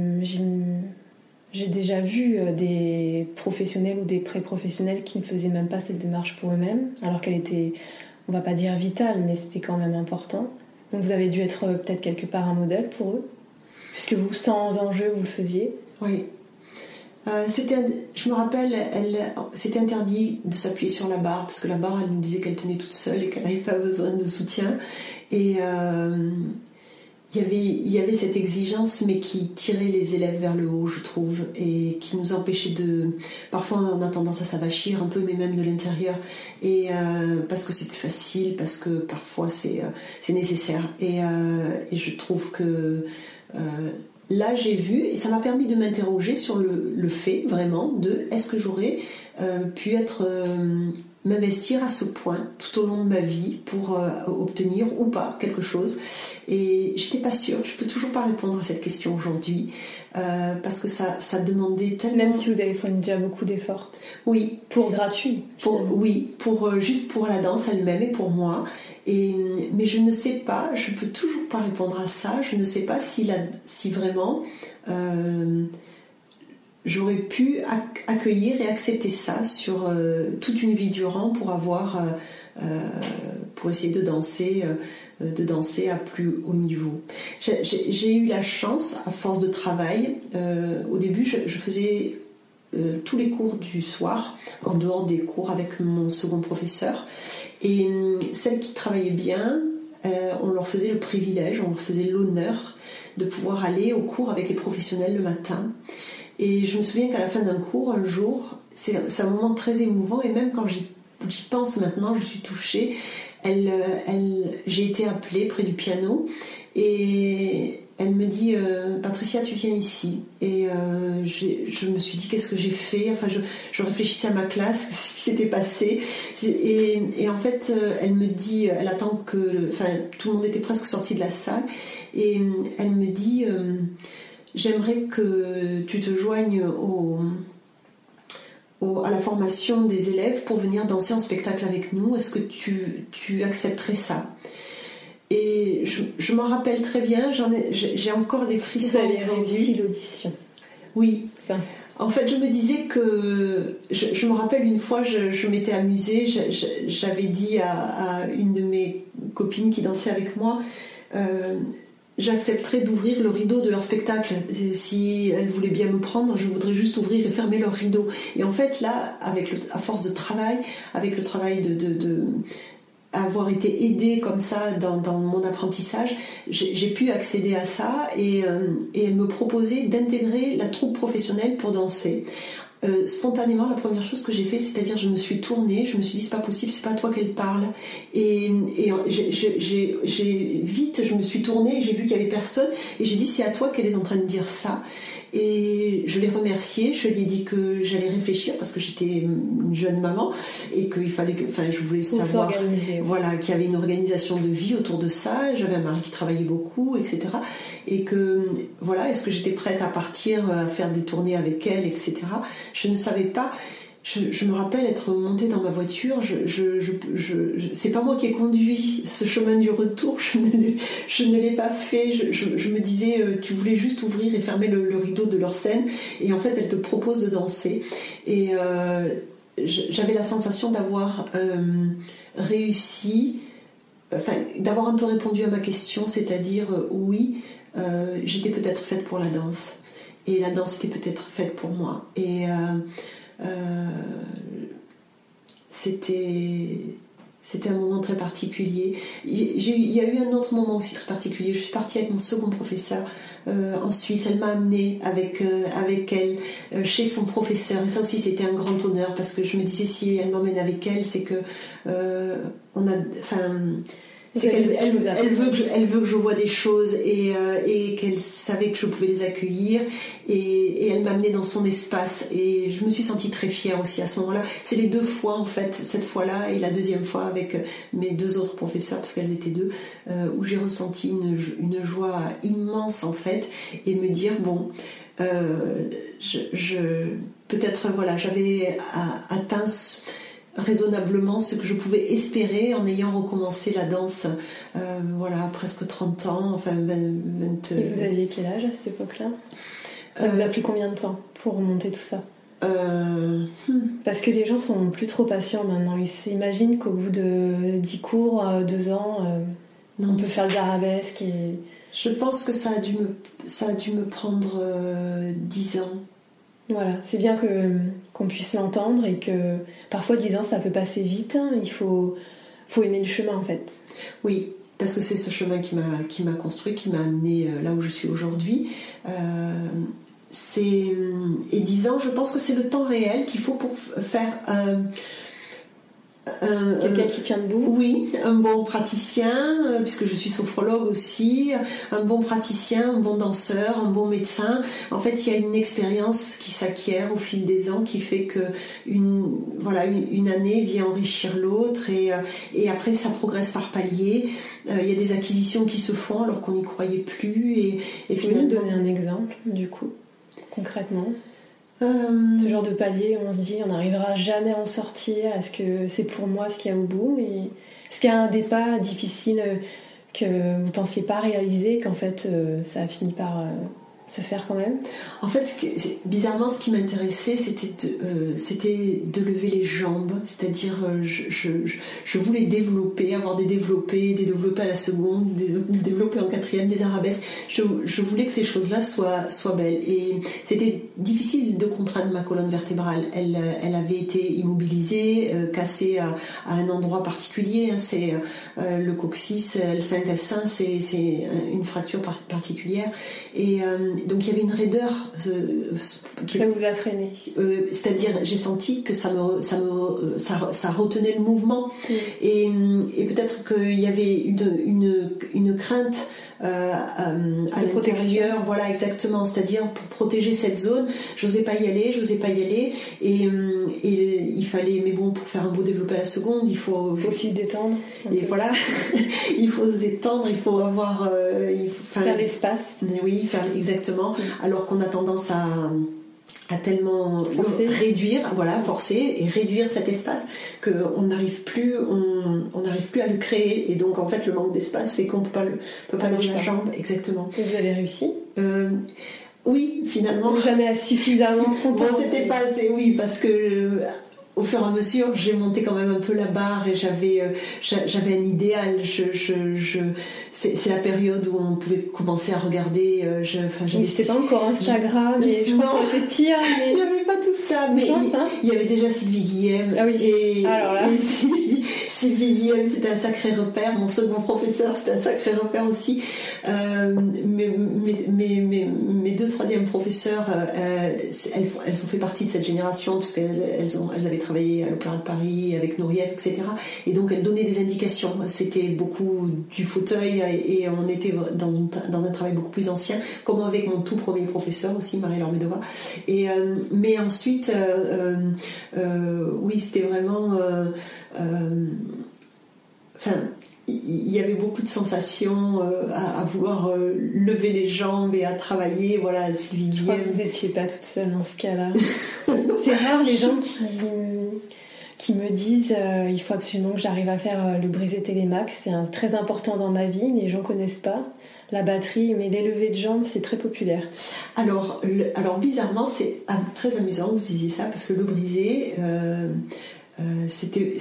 j'ai déjà vu euh, des professionnels ou des pré-professionnels qui ne faisaient même pas cette démarche pour eux-mêmes, alors qu'elle était, on va pas dire vitale, mais c'était quand même important. Donc vous avez dû être euh, peut-être quelque part un modèle pour eux, puisque vous, sans enjeu, vous le faisiez. Oui. Euh, c'était, je me rappelle, elle, c'était interdit de s'appuyer sur la barre parce que la barre, elle nous disait qu'elle tenait toute seule et qu'elle n'avait pas besoin de soutien. Et euh, y il y avait cette exigence, mais qui tirait les élèves vers le haut, je trouve, et qui nous empêchait de. Parfois, on a tendance à s'avachir un peu, mais même de l'intérieur, et euh, parce que c'est plus facile, parce que parfois c'est, nécessaire. Et, je trouve que là j'ai vu et ça m'a permis de m'interroger sur le, fait vraiment de est-ce que j'aurais euh, pu être euh, m'investir à ce point tout au long de ma vie pour euh, obtenir ou pas quelque chose. Et j'étais pas sûre. Je peux toujours pas répondre à cette question aujourd'hui parce que ça, ça demandait tellement même si vous avez fourni déjà beaucoup d'efforts. Oui. Pour gratuit pour, oui pour juste pour la danse elle-même et pour moi. Et mais je ne sais pas je peux toujours pas répondre à ça. Je ne sais pas si la, si vraiment j'aurais pu accueillir et accepter ça sur euh, toute une vie durant pour avoir euh, pour essayer de danser, de danser à plus haut niveau. J'ai eu la chance, à force de travail, au début je, je faisais tous les cours du soir, en dehors des cours avec mon second professeur. Et hum, celles qui travaillaient bien, on leur faisait le privilège, on leur faisait l'honneur de pouvoir aller au cours avec les professionnels le matin. Et je me souviens qu'à la fin d'un cours, un jour, c'est un moment très émouvant et même quand j'y pense maintenant, je suis touchée. Elle, elle, j'ai été appelée près du piano et elle me dit euh, Patricia, tu viens ici. Et euh, je me suis dit Qu'est-ce que j'ai fait? Enfin, je, réfléchissais à ma classe, [laughs] ce qui s'était passé. Et, en fait, euh, elle me dit Elle attend que. Enfin, tout le monde était presque sorti de la salle. Et elle me dit J'aimerais que tu te joignes au, à la formation des élèves pour venir danser en spectacle avec nous. Est-ce que tu, tu accepterais ça? Et je, je m'en rappelle très bien, j'ai encore des frissons aujourd'hui. l'audition. Oui. En fait, je me disais que. Je, me rappelle une fois, je, m'étais amusée, j'avais dit à, une de mes copines qui dansait avec moi euh, j'accepterais d'ouvrir le rideau de leur spectacle. Si elles voulaient bien me prendre, je voudrais juste ouvrir et fermer leur rideau. Et en fait, là, avec à force de travail, avec le travail de, de avoir été aidée comme ça dans, mon apprentissage, j'ai pu accéder à ça et, euh, et elle me proposait d'intégrer la troupe professionnelle pour danser. Euh, spontanément, la première chose que j'ai fait, c'est-à-dire je me suis tournée, je me suis dit c'est pas possible, c'est pas à toi qu'elle parle. Et, et j'ai vite, je me suis tournée, j'ai vu qu'il y avait personne et j'ai dit c'est à toi qu'elle est en train de dire ça. Et je l'ai remercié, je lui ai dit que j'allais réfléchir parce que j'étais une jeune maman et qu'il fallait que, enfin, je voulais savoir, voilà, qu'il y avait une organisation de vie autour de ça. J'avais un mari qui travaillait beaucoup, etc. Et que, voilà, est-ce que j'étais prête à partir, à faire des tournées avec elle, etc. Je ne savais pas je, me rappelle être montée dans ma voiture. C'est pas moi qui ai conduit ce chemin du retour. Je ne, l'ai pas fait. Je, me disais, euh, tu voulais juste ouvrir et fermer le, rideau de leur scène. Et en fait, elle te propose de danser. Et euh, j'avais la sensation d'avoir euh, réussi, enfin, d'avoir un peu répondu à ma question, c'est-à-dire oui, j'étais peut-être faite pour la danse. Et la danse était peut-être faite pour moi. C'était c'était un moment très particulier. Il y a eu un autre moment aussi très particulier. Je suis partie avec mon second professeur euh, en Suisse. Elle m'a amenée avec, euh, avec elle chez son professeur. Et ça aussi, c'était un grand honneur parce que je me disais, si elle m'emmène avec elle, c'est que on a. C'est qu'elle elle, veut que je, elle veut que je vois des choses et, euh, et qu'elle savait que je pouvais les accueillir et, et elle m'amenait dans son espace et je me suis sentie très fière aussi à ce moment-là. C'est les deux fois en fait, cette fois-là et la deuxième fois avec mes deux autres professeurs parce qu'elles étaient deux, euh, où j'ai ressenti une, une, joie immense en fait et me dire bon, euh, je, je peut-être voilà j'avais atteint raisonnablement ce que je pouvais espérer en ayant recommencé la danse, euh, voilà, presque 30 ans, enfin 20... Et vous aviez quel âge à cette époque-là? Ça vous a euh, pris combien de temps pour remonter tout ça? euh, hmm. Parce que les gens sont plus trop patients maintenant. Ils s'imaginent qu'au bout de 10 cours, 2 ans, on peut faire de l'arabesque et... Je pense que ça a dû me, ça a dû me prendre 10 ans voilà, c'est bien que qu'on puisse l'entendre et que parfois 10 ans ça peut passer vite. Hein. il faut, faut aimer le chemin en fait. Oui, parce que c'est ce chemin qui m'a construit, qui m'a amené euh, là où je suis aujourd'hui. Euh, et 10 ans, je pense que c'est le temps réel qu'il faut pour faire Quelqu'un qui tient debout Oui, un bon praticien, euh, puisque je suis sophrologue aussi, un bon praticien, un bon danseur, un bon médecin. En fait, il y a une expérience qui s'acquiert au fil des ans qui fait que une, voilà, une, année vient enrichir l'autre et, euh, et après ça progresse par paliers. Euh, il y a des acquisitions qui se font alors qu'on n'y croyait plus. Et, et finalement... Vous nous donner un exemple du coup, concrètement? euh, ce genre de palier où on se dit on n'arrivera jamais à en sortir, est-ce que c'est pour moi ce qu'il y a au bout? Est-ce qu'il y a un départ difficile que vous ne pensiez pas réaliser, qu'en fait euh, ça a fini par, euh, se faire quand même En fait, ce bizarrement, ce qui m'intéressait, c'était de, euh, de lever les jambes, c'est-à-dire euh, je, je, voulais développer, avoir des développés, des développés à la seconde, des développés en quatrième, des arabesques. Je, je voulais que ces choses-là soient, soient belles. Et c'était difficile de contraindre ma colonne vertébrale. Elle, elle avait été immobilisée, euh, cassée à, à, un endroit particulier. Hein. C'est le coccyx L5-S1, c'est une fracture particulière. Et donc il y avait une raideur. Euh, qui, ça vous a freiné euh, C'est-à-dire, j'ai senti que ça me, ça me, euh, ça, retenait le mouvement. Et, et peut-être qu'il y avait une, une, une crainte à l'intérieur, voilà exactement, c'est-à-dire pour protéger cette zone, je n'osais pas y aller, je n'osais pas y aller, et, et, il fallait, mais bon, pour faire un beau développé à la seconde, il faut, aussi se détendre. Et voilà, [laughs] il faut se détendre, il faut avoir, il faut, faire l'espace. Oui, faire exactement alors qu'on a tendance à à tellement réduire, voilà, forcer et réduire cet espace qu'on n'arrive plus, on n'arrive plus à le créer et donc en fait le manque d'espace fait qu'on peut pas le, peut pas lever la jambe, exactement. Et vous avez réussi euh, Oui, finalement. Jamais suffisamment. [laughs] bon, c'était pas assez, oui, parce que au fur et à mesure, j'ai monté quand même un peu la barre et j'avais euh, j'avais un idéal. Je, je, je c'est la période où on pouvait commencer à regarder. Euh, je, enfin, c'était pas encore Instagram, mais je crois que c'était pire. [laughs] Mais... Il n'y avait pas tout ça, mais hein. il, y avait déjà Sylvie Guillem. Ah oui. Et, Alors là. Sylvie, Guillem, c'était un sacré repère. Mon second professeur, c'était un sacré repère aussi. Euh, mes, mes, mes, mes, deux troisièmes professeurs, euh, elles, elles ont fait partie de cette génération puisqu'elles elles ont elles avaient travaillé à l'Opéra de Paris avec Nourieff, etc. Et donc elle donnait des indications. C'était beaucoup du fauteuil et on était dans, un travail beaucoup plus ancien, comme avec mon tout premier professeur aussi, Marie-Laure Medova. Euh, mais ensuite, euh, euh, oui, c'était vraiment... Enfin, il y avait beaucoup de sensations à, vouloir lever les jambes et à travailler. Voilà, Sylvie Guillaume. Vous n'étiez pas toute seule dans ce cas-là. [laughs] C'est rare les gens qui, qui me disent euh, il faut absolument que j'arrive à faire euh, le brisé télémax, c'est très important dans ma vie, les gens connaissent pas la batterie, mais les de jambes, c'est très populaire. Alors, alors bizarrement, c'est très amusant que vous disiez ça, parce que le brisé, euh, euh, c'était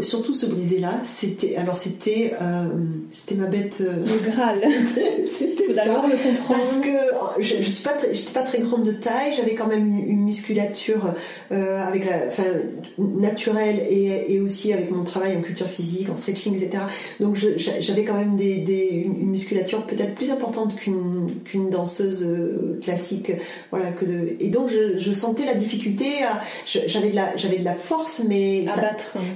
surtout ce brisé là c'était alors c'était euh, c'était ma bête euh, le graal. [laughs] c'était d'abord le comprendre. Parce que je, je suis pas j'étais pas très grande de taille j'avais quand même une, musculature avec la enfin naturelle et, et, aussi avec mon travail en culture physique en stretching etc donc j'avais quand même des, des une, musculature peut-être plus importante qu'une qu'une danseuse classique voilà que et donc je, je sentais la difficulté j'avais de la j'avais de la force mais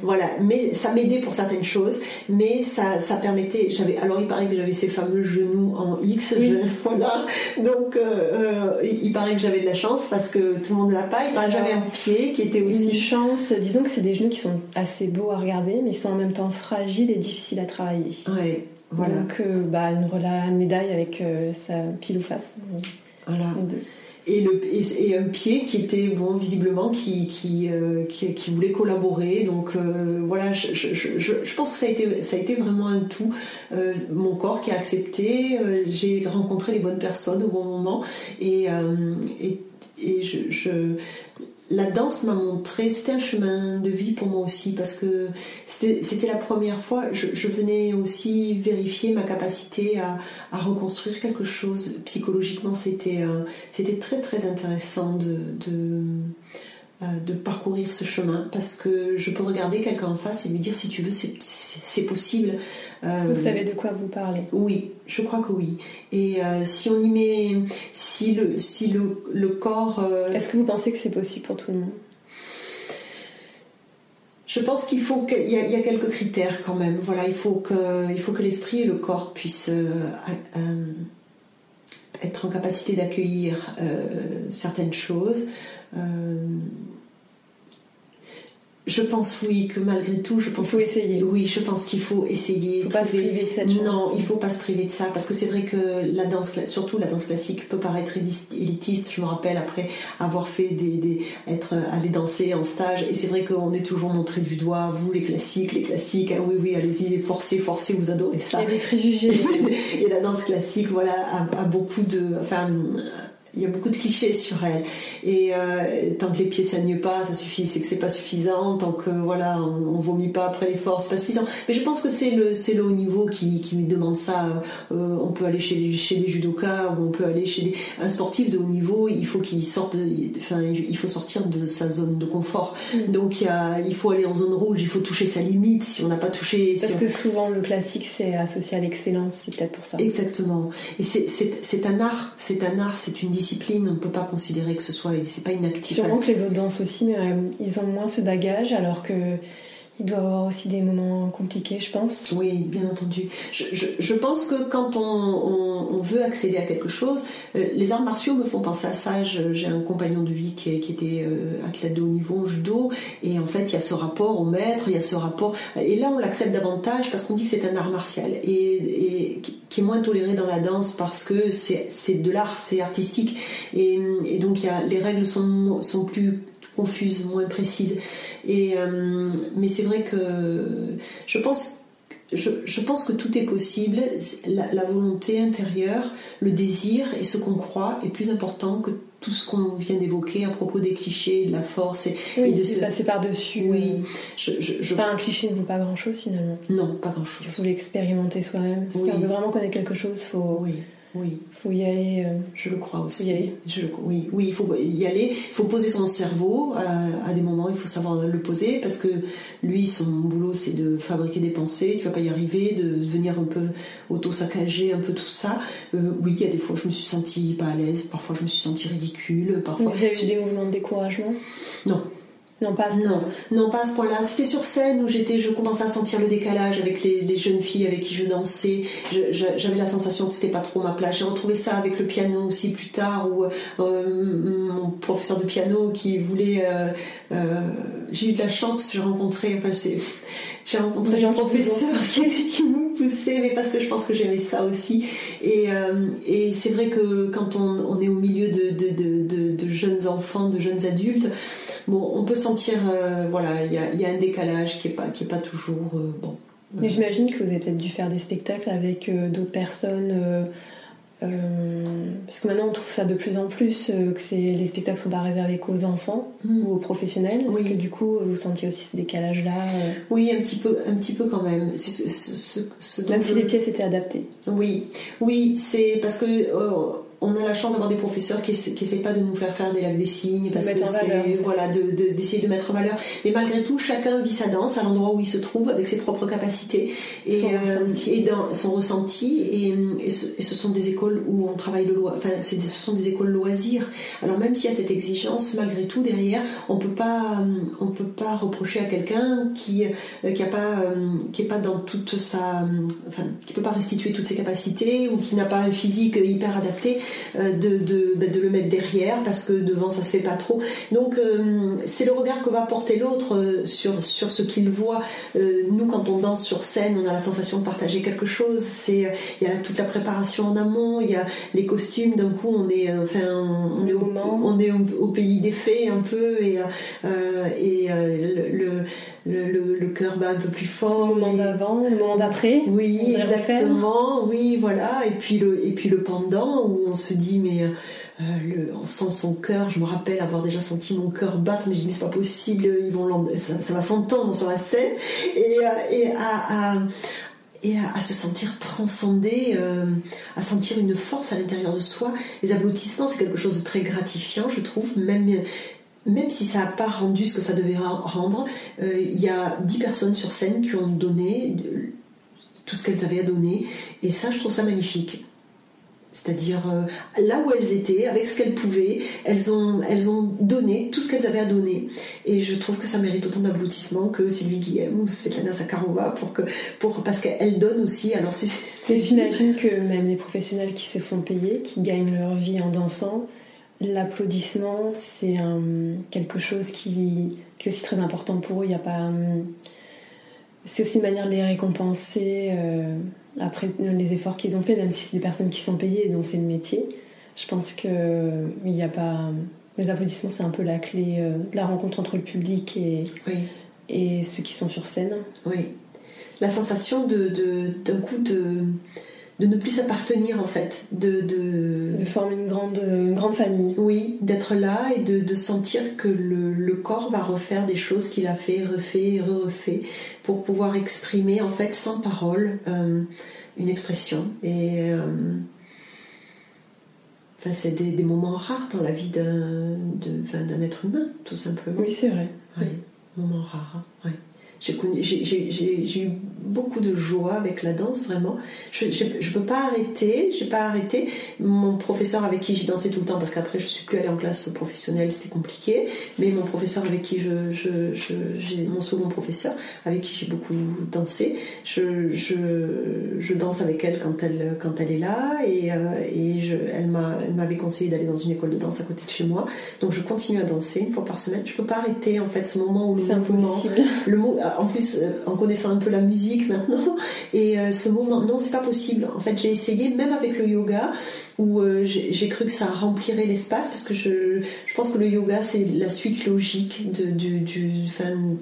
voilà, mais ça m'aidait pour certaines choses, mais ça, ça permettait. J'avais, alors il paraît que j'avais ces fameux genoux en X, [laughs] voilà. Donc euh, euh, il paraît que j'avais de la chance parce que tout le monde l'a pas. Il paraît que j'avais un pied qui était aussi. Une chance. Disons que c'est des genoux qui sont assez beaux à regarder, mais ils sont en même temps fragiles et difficiles à travailler. Ouais. Voilà. Donc, euh, bah, une, médaille avec sa pile ou face. Voilà et, le, et, un pied qui était bon visiblement qui qui, euh, qui, voulait collaborer. Donc euh, voilà je, je, je, je, pense que ça a été ça a été vraiment un tout. Euh, mon corps qui a accepté j'ai rencontré les bonnes personnes au bon moment. Et et, et je, la danse m'a montré, c'était un chemin de vie pour moi aussi, parce que c'était la première fois, je, venais aussi vérifier ma capacité à, reconstruire quelque chose. Psychologiquement, c'était très très intéressant de, euh, de parcourir ce chemin parce que je peux regarder quelqu'un en face et lui dire si tu veux c'est possible. Euh, vous savez de quoi vous parlez Oui, je crois que oui. Et euh, si on y met, si le, si le, le corps... Est-ce que vous pensez que c'est possible pour tout le monde? Je pense qu'il faut qu'il y, a quelques critères quand même. Voilà, il faut que, il faut que l'esprit et le corps puissent être en capacité d'accueillir certaines choses. Euh, je pense oui que malgré tout, je pense il faut essayer. Oui, je pense qu'il faut essayer. Il faut pas se priver de cette Non, il faut pas se priver de ça parce que c'est vrai que la danse, surtout la danse classique, peut paraître élitiste. Je me rappelle après avoir fait des, des être aller danser en stage et c'est vrai qu'on est toujours montré du doigt. Vous les classiques, les classiques. Ah oui, oui, allez-y, forcez, forcez, vous adorez ça. Il y a des préjugés. [laughs] et la danse classique, voilà, a, a beaucoup de, enfin il y a beaucoup de clichés sur elle. Et euh, tant que les pieds saignent pas, ça suffit. C'est que c'est pas suffisant. Tant que voilà, on, vomit pas après l'effort, c'est pas suffisant. Mais je pense que c'est le c'est le haut niveau qui, qui me demande ça. Euh, on peut aller chez chez des judokas ou on peut aller chez des, un sportif de haut niveau. Il faut qu'il sorte. enfin, il faut sortir de sa zone de confort. Mm. Donc il, y a, il faut aller en zone rouge. Il faut toucher sa limite. Si on n'a pas touché. Parce que souvent le classique c'est associé à l'excellence. C'est peut-être pour ça. Exactement. Et c'est un art. C'est un art. C'est une discipline on ne peut pas considérer que ce soit, c'est pas inactif. Sûrement que les autres aussi, mais euh, ils ont moins ce bagage, alors que il doit y avoir aussi des moments compliqués, je pense. Oui, bien entendu. Je, pense que quand on, veut accéder à quelque chose, euh, les arts martiaux me font penser à ça. J'ai un compagnon de vie qui, était euh, athlète de haut niveau judo, et en fait, il y a ce rapport au maître, il y a ce rapport. Et là, on l'accepte davantage parce qu'on dit que c'est un art martial, et, qui est moins toléré dans la danse parce que c'est de l'art, c'est artistique. Et, donc, il y a, les règles sont, sont plus confuse, moins précise. Et, euh, mais c'est vrai que je pense, je, pense que tout est possible. La, volonté intérieure, le désir et ce qu'on croit est plus important que tout ce qu'on vient d'évoquer à propos des clichés, de la force et, de se passer par-dessus. Oui, je, je, Pas un cliché ne vaut pas grand-chose finalement. Non, pas grand-chose. Il faut l'expérimenter soi-même. Si on veut vraiment connaître quelque chose, faut. Oui oui. faut y aller. Euh, je le crois aussi. oui, oui, il faut y aller. Il faut poser son cerveau à, des moments. Il faut savoir le poser parce que lui, son boulot, c'est de fabriquer des pensées. Tu vas pas y arriver, de venir un peu auto-saccager un peu tout ça. Euh, oui, il y a des fois, je me suis sentie pas à l'aise. Parfois, je me suis sentie ridicule. Parfois. Vous avez eu des mouvements de découragement? Non. Non, pas à ce non, non, pas à ce point-là. C'était sur scène où j'étais, je commençais à sentir le décalage avec les, jeunes filles avec qui je dansais. J'avais la sensation que c'était pas trop ma place. J'ai retrouvé ça avec le piano aussi plus tard, où euh, mon professeur de piano qui voulait. Euh, euh, j'ai eu de la chance parce que j'ai rencontré. Enfin, c'est j'ai rencontré un professeur [laughs] qui, qui mais parce que je pense que j'aimais ça aussi. Et, et c'est vrai que quand on, est au milieu de, jeunes enfants, de jeunes adultes, bon, on peut sentir, euh, voilà, il y, a, un décalage qui n'est pas, pas toujours euh, bon. Mais j'imagine que vous avez peut-être dû faire des spectacles avec euh, d'autres personnes. Parce que maintenant on trouve ça de plus en plus que c'est les spectacles sont pas réservés qu'aux enfants mm. ou aux professionnels. Est-ce que du coup vous sentiez aussi ce décalage là Oui, un petit peu, un petit peu quand même. même si les pièces étaient adaptées. Oui, oui, c'est parce que on a la chance d'avoir des professeurs qui n'essaient pas de nous faire faire des lacs des signes parce que c'est voilà d'essayer de, mettre en valeur. Mais malgré tout chacun vit sa danse à l'endroit où il se trouve avec ses propres capacités et, son, euh, ressenti. et dans son ressenti et, ce, sont des écoles où on travaille le loisir enfin ce sont des écoles loisirs. Alors même s'il y a cette exigence malgré tout derrière on peut pas on peut pas reprocher à quelqu'un qui euh, qui a pas euh, qui est pas dans toute sa enfin qui peut pas restituer toutes ses capacités ou qui n'a pas un physique hyper adapté euh, de, bah, de, le mettre derrière parce que devant ça se fait pas trop. Donc euh, c'est le regard que va porter l'autre euh, sur, sur ce qu'il voit. nous quand on danse sur scène, on a la sensation de partager quelque chose. C'est il y a toute la préparation en amont, il y a les costumes. D'un coup on est enfin on est au, on est au, pays des fées un peu et et le, le, le, cœur bat un peu plus fort. Le moment d'avant, le moment d'après. Oui, exactement. Oui, voilà. Et puis le, et puis le pendant où on se dit, mais euh, le, on sent son cœur. Je me rappelle avoir déjà senti mon cœur battre, mais je dis, mais c'est pas possible, ils vont ça, va s'entendre sur la scène. Et, euh, et à, à et à, se sentir transcendé, euh, à sentir une force à l'intérieur de soi. Les applaudissements, c'est quelque chose de très gratifiant, je trouve, même même si ça n'a pas rendu ce que ça devait rendre, euh, il y a dix personnes sur scène qui ont donné tout ce qu'elles avaient à donner. Et ça, je trouve ça magnifique. C'est-à-dire euh, là où elles étaient, avec ce qu'elles pouvaient, elles ont, elles ont donné tout ce qu'elles avaient à donner. Et je trouve que ça mérite autant d'applaudissements que Sylvie Guillem ou Svetlana Sakharova pour que, pour, parce qu'elles donnent aussi. Alors J'imagine que même les professionnels qui se font payer, qui gagnent leur vie en dansant, l'applaudissement, c'est quelque chose qui, qui, est aussi très important pour eux. Il y a pas. C'est aussi une manière de les récompenser après les efforts qu'ils ont fait, même si c'est des personnes qui sont payées, donc c'est le métier. Je pense que il n'y a pas. Les applaudissements, c'est un peu la clé de la rencontre entre le public et, et ceux qui sont sur scène. Oui. La sensation de, d'un coup de, de ne plus s'appartenir en fait. De, de... former une grande, grande famille. Oui, d'être là et de, sentir que le, le, corps va refaire des choses qu'il a fait, refait refait pour pouvoir exprimer en fait sans parole euh, une expression. Et. Euh, enfin, c'est des, moments rares dans la vie d'un, d'un être humain, tout simplement. Oui, c'est vrai. Oui moment rare. Hein. J'ai eu beaucoup de joie avec la danse, vraiment. Je ne peux pas arrêter, j'ai pas arrêté. Mon professeur avec qui j'ai dansé tout le temps, parce qu'après je suis plus allée en classe professionnelle, c'était compliqué. Mais mon professeur avec qui je, je, mon second professeur avec qui j'ai beaucoup dansé, je, je, danse avec elle quand elle, quand elle est là et, euh, et je, elle m'avait conseillé d'aller dans une école de danse à côté de chez moi. Donc je continue à danser une fois par semaine. Je peux pas arrêter en fait ce moment où le mouvement, le mot, en plus, euh, en connaissant un peu la musique [laughs] maintenant, et euh, ce moment, non, c'est pas possible. En fait, j'ai essayé, même avec le yoga, où euh, j'ai cru que ça remplirait l'espace, parce que je, je, pense que le yoga, c'est la suite logique de, du, du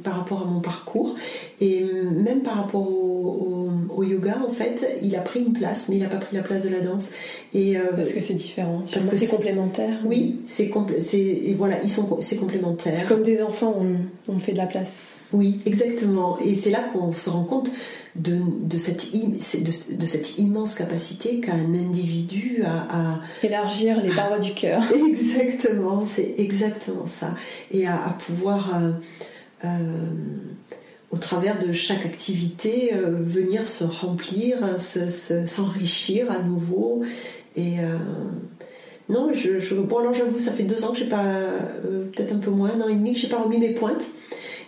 par rapport à mon parcours. Et même par rapport au, au, yoga, en fait, il a pris une place, mais il n'a pas pris la place de la danse. Et, parce que c'est différent. Parce que c'est complémentaire. Oui, c'est et voilà, ils sont c'est complémentaire. C'est comme des enfants, on, on fait de la place. Oui, exactement. Et c'est là qu'on se rend compte de, de, cette, de, cette immense capacité qu'a un individu à, élargir les parois du cœur. [laughs] Exactement, c'est exactement ça. Et à, pouvoir, euh, euh, au travers de chaque activité, euh, venir se remplir, s'enrichir à nouveau. Et non, je, bon alors j'avoue, ça fait deux ans que j'ai pas, peut-être un peu moins, un an et demi que j'ai pas remis mes pointes.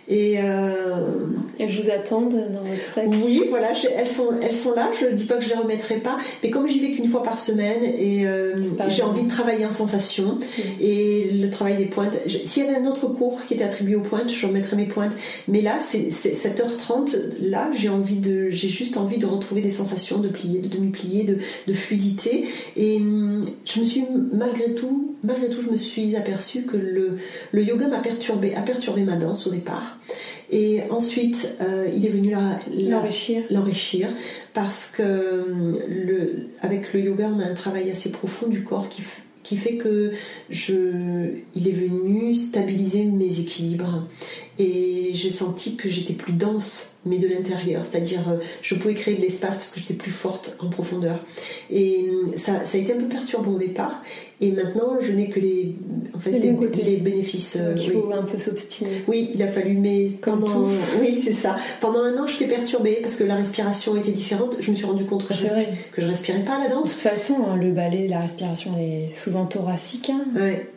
Et euh, elles vous attendent dans votre sac Oui, voilà, elles sont, elles sont là. Je ne dis pas que je les remettrai pas, mais comme j'y vais qu'une fois par semaine et euh, j'ai envie de travailler en sensation et le travail des pointes. S'il y avait un autre cours qui était attribué aux pointes, je remettrais mes pointes. Mais là, c'est 7h30. Là, j'ai envie de, j'ai juste envie de retrouver des sensations de plier, de demi-plier, de, de, fluidité. Et hum, je me suis malgré tout, malgré tout, je me suis aperçue que le, le yoga m'a perturbé, a perturbé ma danse au départ. Et ensuite, euh, il est venu l'enrichir. L'enrichir parce que le, avec le yoga, on a un travail assez profond du corps qui, qui fait que je, il est venu stabiliser mes équilibres. Et j'ai senti que j'étais plus dense mais de l'intérieur. C'est-à-dire, euh, je pouvais créer de l'espace parce que j'étais plus forte en profondeur. Et euh, ça, ça, a été un peu perturbant au départ. Et maintenant, je n'ai que les, en fait, les, les, bénéfices. Euh, il faut un peu s'obstiner. Oui, il a fallu, mais pendant. Oui, c'est ça. Pendant un an, j'étais perturbée parce que la respiration était différente. Je me suis rendu compte que, je, que je respirais pas à la danse. De toute façon, hein, le ballet, la respiration est souvent thoracique. Hein. Ouais.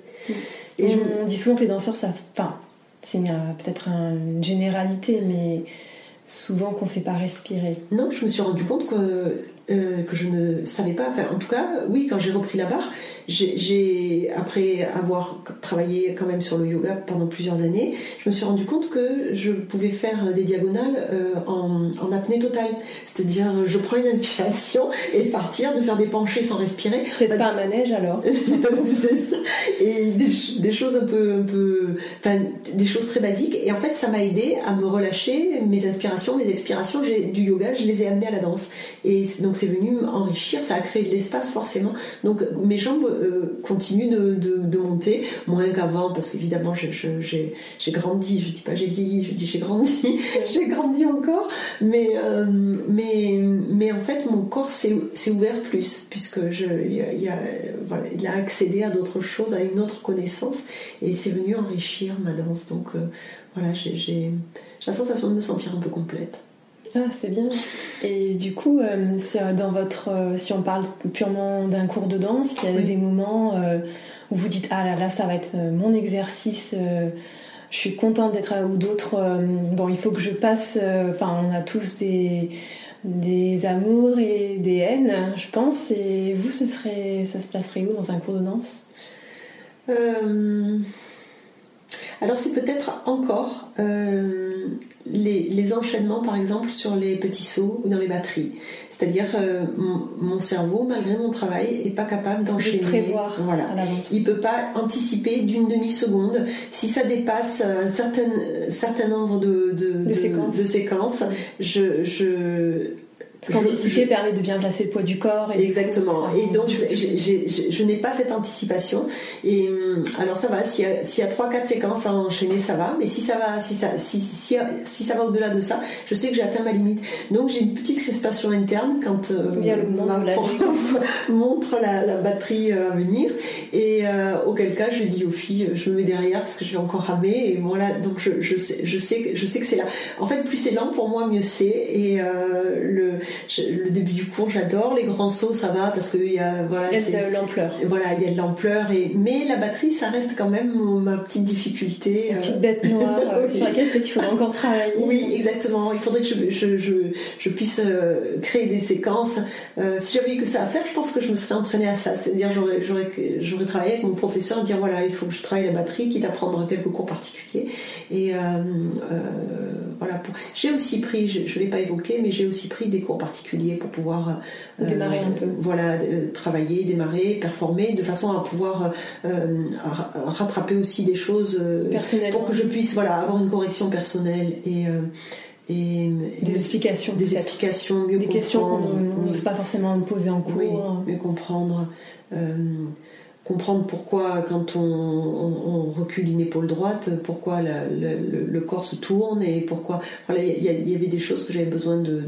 Et on, dit souvent que les danseurs savent. Enfin, c'est peut-être une généralité, mais souvent qu'on ne sait pas respirer. Non, je me suis rendu compte que euh, que je ne savais pas. Enfin, en tout cas, oui, quand j'ai repris la barre, j'ai, après avoir travaillé quand même sur le yoga pendant plusieurs années, je me suis rendu compte que je pouvais faire des diagonales euh, en, en, apnée totale. C'est-à-dire, je prends une inspiration [laughs] et partir, de faire des penchés sans respirer. C'est pas un manège alors? [laughs] Ça. Et des, choses un peu, un peu, enfin, des choses très basiques. Et en fait, ça m'a aidé à me relâcher. Mes inspirations, mes expirations du yoga, je les ai amenées à la danse. Et donc, c'est venu enrichir, ça a créé de l'espace forcément. Donc mes jambes euh, continuent de, monter, moins qu'avant, parce qu'évidemment j'ai grandi, je dis pas j'ai vieilli, je dis j'ai grandi, [laughs] j'ai grandi encore, mais, euh, mais, mais en fait mon corps s'est ouvert plus, puisque je, a, il a accédé à d'autres choses, à une autre connaissance, et c'est venu enrichir ma danse. Donc euh, voilà, j'ai la sensation de me sentir un peu complète. Ah, c'est bien. Et du coup, euh, dans votre, euh, si on parle purement d'un cours de danse, il y a des moments euh, où vous dites ah là là, ça va être mon exercice. je suis contente d'être ou d'autres. bon, il faut que je passe. Enfin, on a tous des des amours et des haines, je pense. Et vous, ce serait, ça se placerait où dans un cours de danse? Alors c'est peut-être encore les, enchaînements, par exemple, sur les petits sauts ou dans les batteries. C'est-à-dire, euh, mon, cerveau, malgré mon travail, est pas capable d'enchaîner. Voilà. Il peut pas anticiper d'une demi-seconde. Si ça dépasse un certain, certain nombre de, de, séquences. je, je parce qu'anticiper permet de bien placer le poids du corps. Et Exactement. et donc, je n'ai pas cette anticipation. Et hum, alors, ça va. S'il y a, 3-4 séquences à enchaîner, ça va. Mais si ça va, si ça, si, si, si ça va au-delà de ça, je sais que j'ai atteint ma limite. Donc, j'ai une petite crispation interne quand euh, ma [laughs] montre la, la, batterie euh, à venir. Et euh, auquel cas, je dis aux filles, je me mets derrière parce que je vais encore ramer. Et voilà. Donc, je, je, sais, je, sais, je sais que c'est là. En fait, plus c'est lent pour moi, mieux c'est. Et le le début du cours, j'adore. Les grands sauts, ça va parce qu'il y a voilà, il y a de l'ampleur. Voilà, il y a de l'ampleur. Et mais la batterie, ça reste quand même ma petite difficulté. Une petite bête noire [laughs] euh, sur laquelle peut-être il faudrait encore travailler. Oui, exactement. Il faudrait que je, je, je, puisse euh, créer des séquences. Euh, si j'avais eu que ça à faire, je pense que je me serais entraînée à ça. C'est-à-dire, j'aurais, j'aurais, j'aurais travaillé avec mon professeur, dire voilà, il faut que je travaille la batterie, quitte à prendre quelques cours particuliers. Et voilà. J'ai aussi pris, je ne l'ai pas évoqué, mais j'ai aussi pris des cours particuliers pour pouvoir euh, démarrer un peu. Voilà, euh, travailler, démarrer, performer, de façon à pouvoir euh, rattraper aussi des choses pour que je puisse voilà avoir une correction personnelle et et, des explications des explications mieux des questions qu'on n'ose pas forcément poser en cours. oui, mieux comprendre comprendre pourquoi quand on, recule une épaule droite, pourquoi le, corps se tourne et pourquoi. Voilà, il y, avait des choses que j'avais besoin de,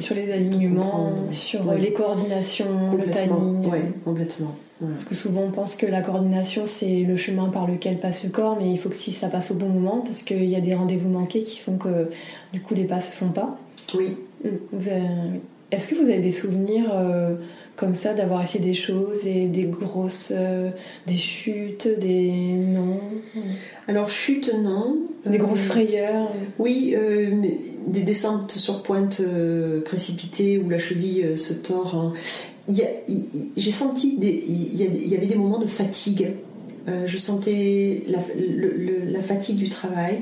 Sur les alignements, sur les coordinations, le timing. Oui, complètement. Parce que souvent on pense que la coordination c'est le chemin par lequel passe le corps, mais il faut que si ça passe au bon moment, parce qu'il y a des rendez-vous manqués qui font que du coup les pas se font pas. Oui. Est-ce que vous avez des souvenirs euh, comme ça, d'avoir essayé des choses et des grosses, euh, des chutes, des non. Alors chutes non. Des grosses euh, frayeurs? Oui, euh, des descentes sur pointe précipitées où la cheville se tord. Hein. J'ai senti il y, avait des moments de fatigue. je sentais la, fatigue du travail.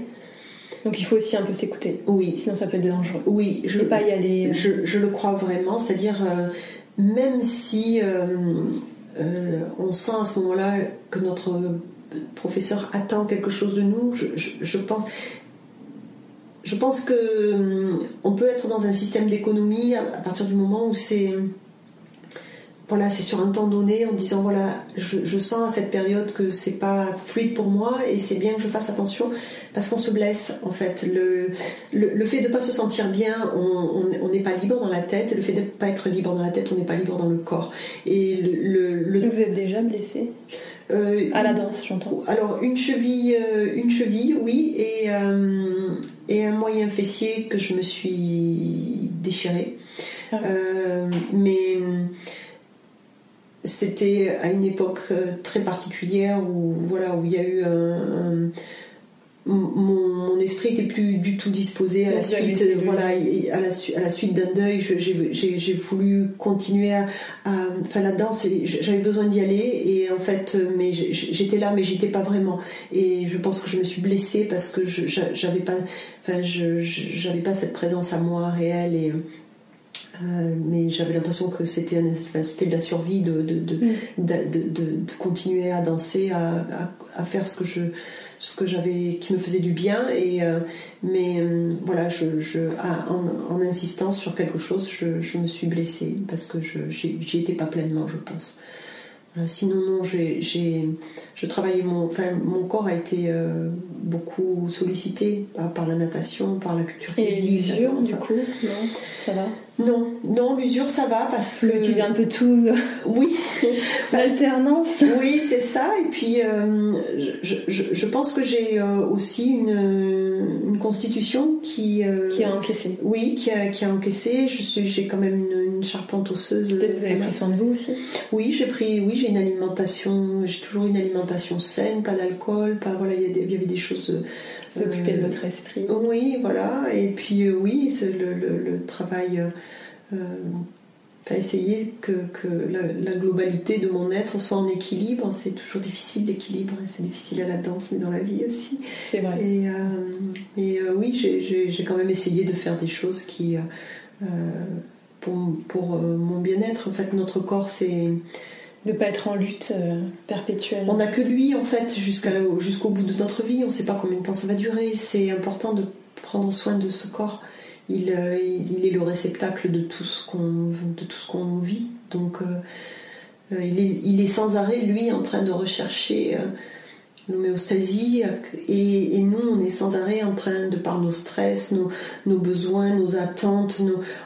Donc il faut aussi un peu s'écouter. Oui. Sinon ça peut être dangereux. Oui, je, pas y aller. Je, je, le crois vraiment. C'est-à-dire, même si euh, euh, on sent à ce moment-là que notre professeur attend quelque chose de nous, je, pense. Je pense que euh, on peut être dans un système d'économie à, partir du moment où c'est voilà, c'est sur un temps donné en disant voilà, je, sens à cette période que c'est pas fluide pour moi et c'est bien que je fasse attention parce qu'on se blesse en fait. Le, le, fait de pas se sentir bien, on n'est pas libre dans la tête. Le fait de pas être libre dans la tête, on n'est pas libre dans le corps. Et le, Vous êtes déjà blessé? Euh, à la danse, j'entends. Alors une cheville, euh, une cheville, oui, et, euh, et un moyen fessier que je me suis déchiré. Ah mais c'était à une époque euh, très particulière où voilà où il y a eu un, mon, esprit était plus du tout disposé à la suite voilà à la, à la suite d'un deuil j'ai voulu continuer à, enfin la danse j'avais besoin d'y aller et en fait mais j'étais là mais j'étais pas vraiment. Et je pense que je me suis blessée parce que j'avais pas enfin j'avais pas cette présence à moi réelle et euh, mais j'avais l'impression que c'était de la survie de, de, de, mm. de, continuer à danser, à, à, faire ce que je ce que j'avais qui me faisait du bien et euh, mais euh, voilà je, je en, en, insistant sur quelque chose je, je me suis blessée parce que je j'y étais pas pleinement je pense sinon, non, j'ai, je travaillais mon, enfin, mon corps a été euh, beaucoup sollicité par, la natation, par la culture physique. Et l'usure, du coup, non, ça va? Non, non, l'usure, ça va parce que. Tu un peu tout. Oui. [laughs] L'alternance. oui, c'est ça. Et puis, euh, je, je, je, pense que j'ai euh, aussi une, une constitution qui. qui a encaissé. Oui, qui a, qui a encaissé. Je suis, j'ai quand même une, une charpente osseuse. Peut-être vous avez pris soin de vous aussi Oui, j'ai pris, oui, j'ai une alimentation, j'ai toujours une alimentation saine, pas d'alcool, pas, voilà, il y, avait des choses. S'occuper de euh, votre esprit. Oui, voilà. Et puis, euh, oui, le, le, le, travail. Euh, essayer que, la, globalité de mon être soit en équilibre. C'est toujours difficile l'équilibre, c'est difficile à la danse, mais dans la vie aussi. C'est vrai. Et, euh, oui, j'ai quand même essayé de faire des choses qui, pour, pour mon bien-être, en fait, notre corps, c'est de ne pas être en lutte perpétuelle. On n'a que lui en fait jusqu'au bout de notre vie, on ne sait pas combien de temps ça va durer. C'est important de prendre soin de ce corps. Il, euh, il, est le réceptacle de tout ce qu'on de tout ce qu'on vit. Donc euh, euh, il, est, il, est, sans arrêt lui en train de rechercher l'homéostasie et, et, nous on est sans arrêt en train de par nos stress, nos, nos besoins, nos attentes,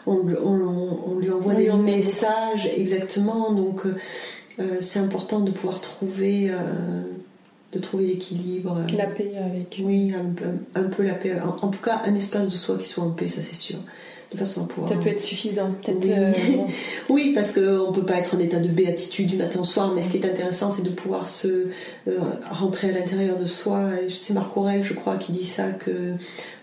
on, on, lui envoie des messages exactement. Donc c'est important de pouvoir trouver de trouver l'équilibre. Euh, la paix avec. Oui, un, peu la paix. En, tout cas, un espace de soi qui soit en paix, ça c'est sûr. De façon à pouvoir. Ça peut être suffisant, peut-être. Oui. Euh, [laughs] oui, parce qu'on ne peut pas être en état de béatitude du matin au soir, mais ce qui est intéressant, c'est de pouvoir se euh, rentrer à l'intérieur de soi. C'est Marc Aurel, je crois, qui dit ça que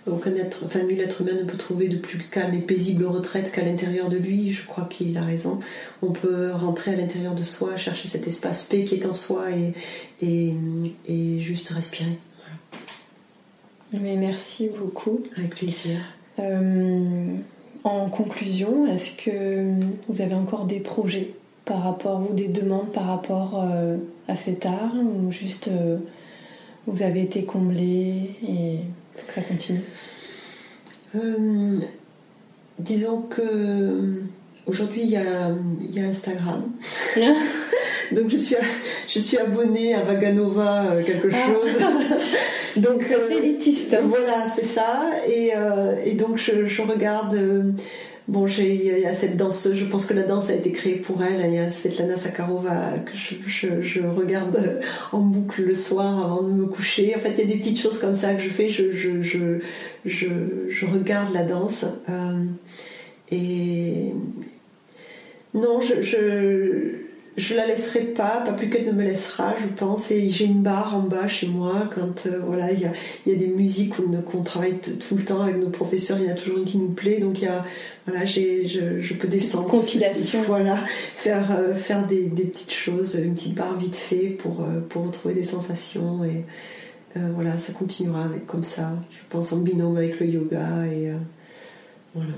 aucun être, enfin nul être humain ne peut trouver de plus calme et paisible retraite qu'à l'intérieur de lui. Je crois qu'il a raison. On peut rentrer à l'intérieur de soi, chercher cet espace paix qui est en soi et, et, juste respirer. Mais merci beaucoup. Avec plaisir. Euh, en conclusion, est-ce que vous avez encore des projets par rapport ou des demandes par rapport euh, à cet art ou juste euh, vous avez été comblé et faut que ça continue? Euh, Disons que aujourd'hui il y a, Instagram. [laughs] Donc je suis, je suis abonnée à Vaganova euh, quelque ah. chose. [laughs] donc euh, élitiste. Voilà, c'est ça. Et, et donc je, je regarde Bon, il y a cette danse, je pense que la danse a été créée pour elle. Il y a Svetlana Sakharova que je, regarde en boucle le soir avant de me coucher. En fait, il y a des petites choses comme ça que je fais. Je, je, regarde la danse. Et non, je, je la laisserai pas, pas plus qu'elle ne me laissera, je pense. Et j'ai une barre en bas chez moi quand euh, voilà, il y a, y a, des musiques qu'on travaille tout le temps avec nos professeurs. Il y en a toujours une qui nous plaît, donc il y a voilà, je, je, peux descendre. Compilation. [laughs] Voilà, faire euh, faire des, des, petites choses, une petite barre vite fait pour euh, pour retrouver des sensations et voilà, ça continuera avec comme ça. Je pense en binôme avec le yoga et voilà.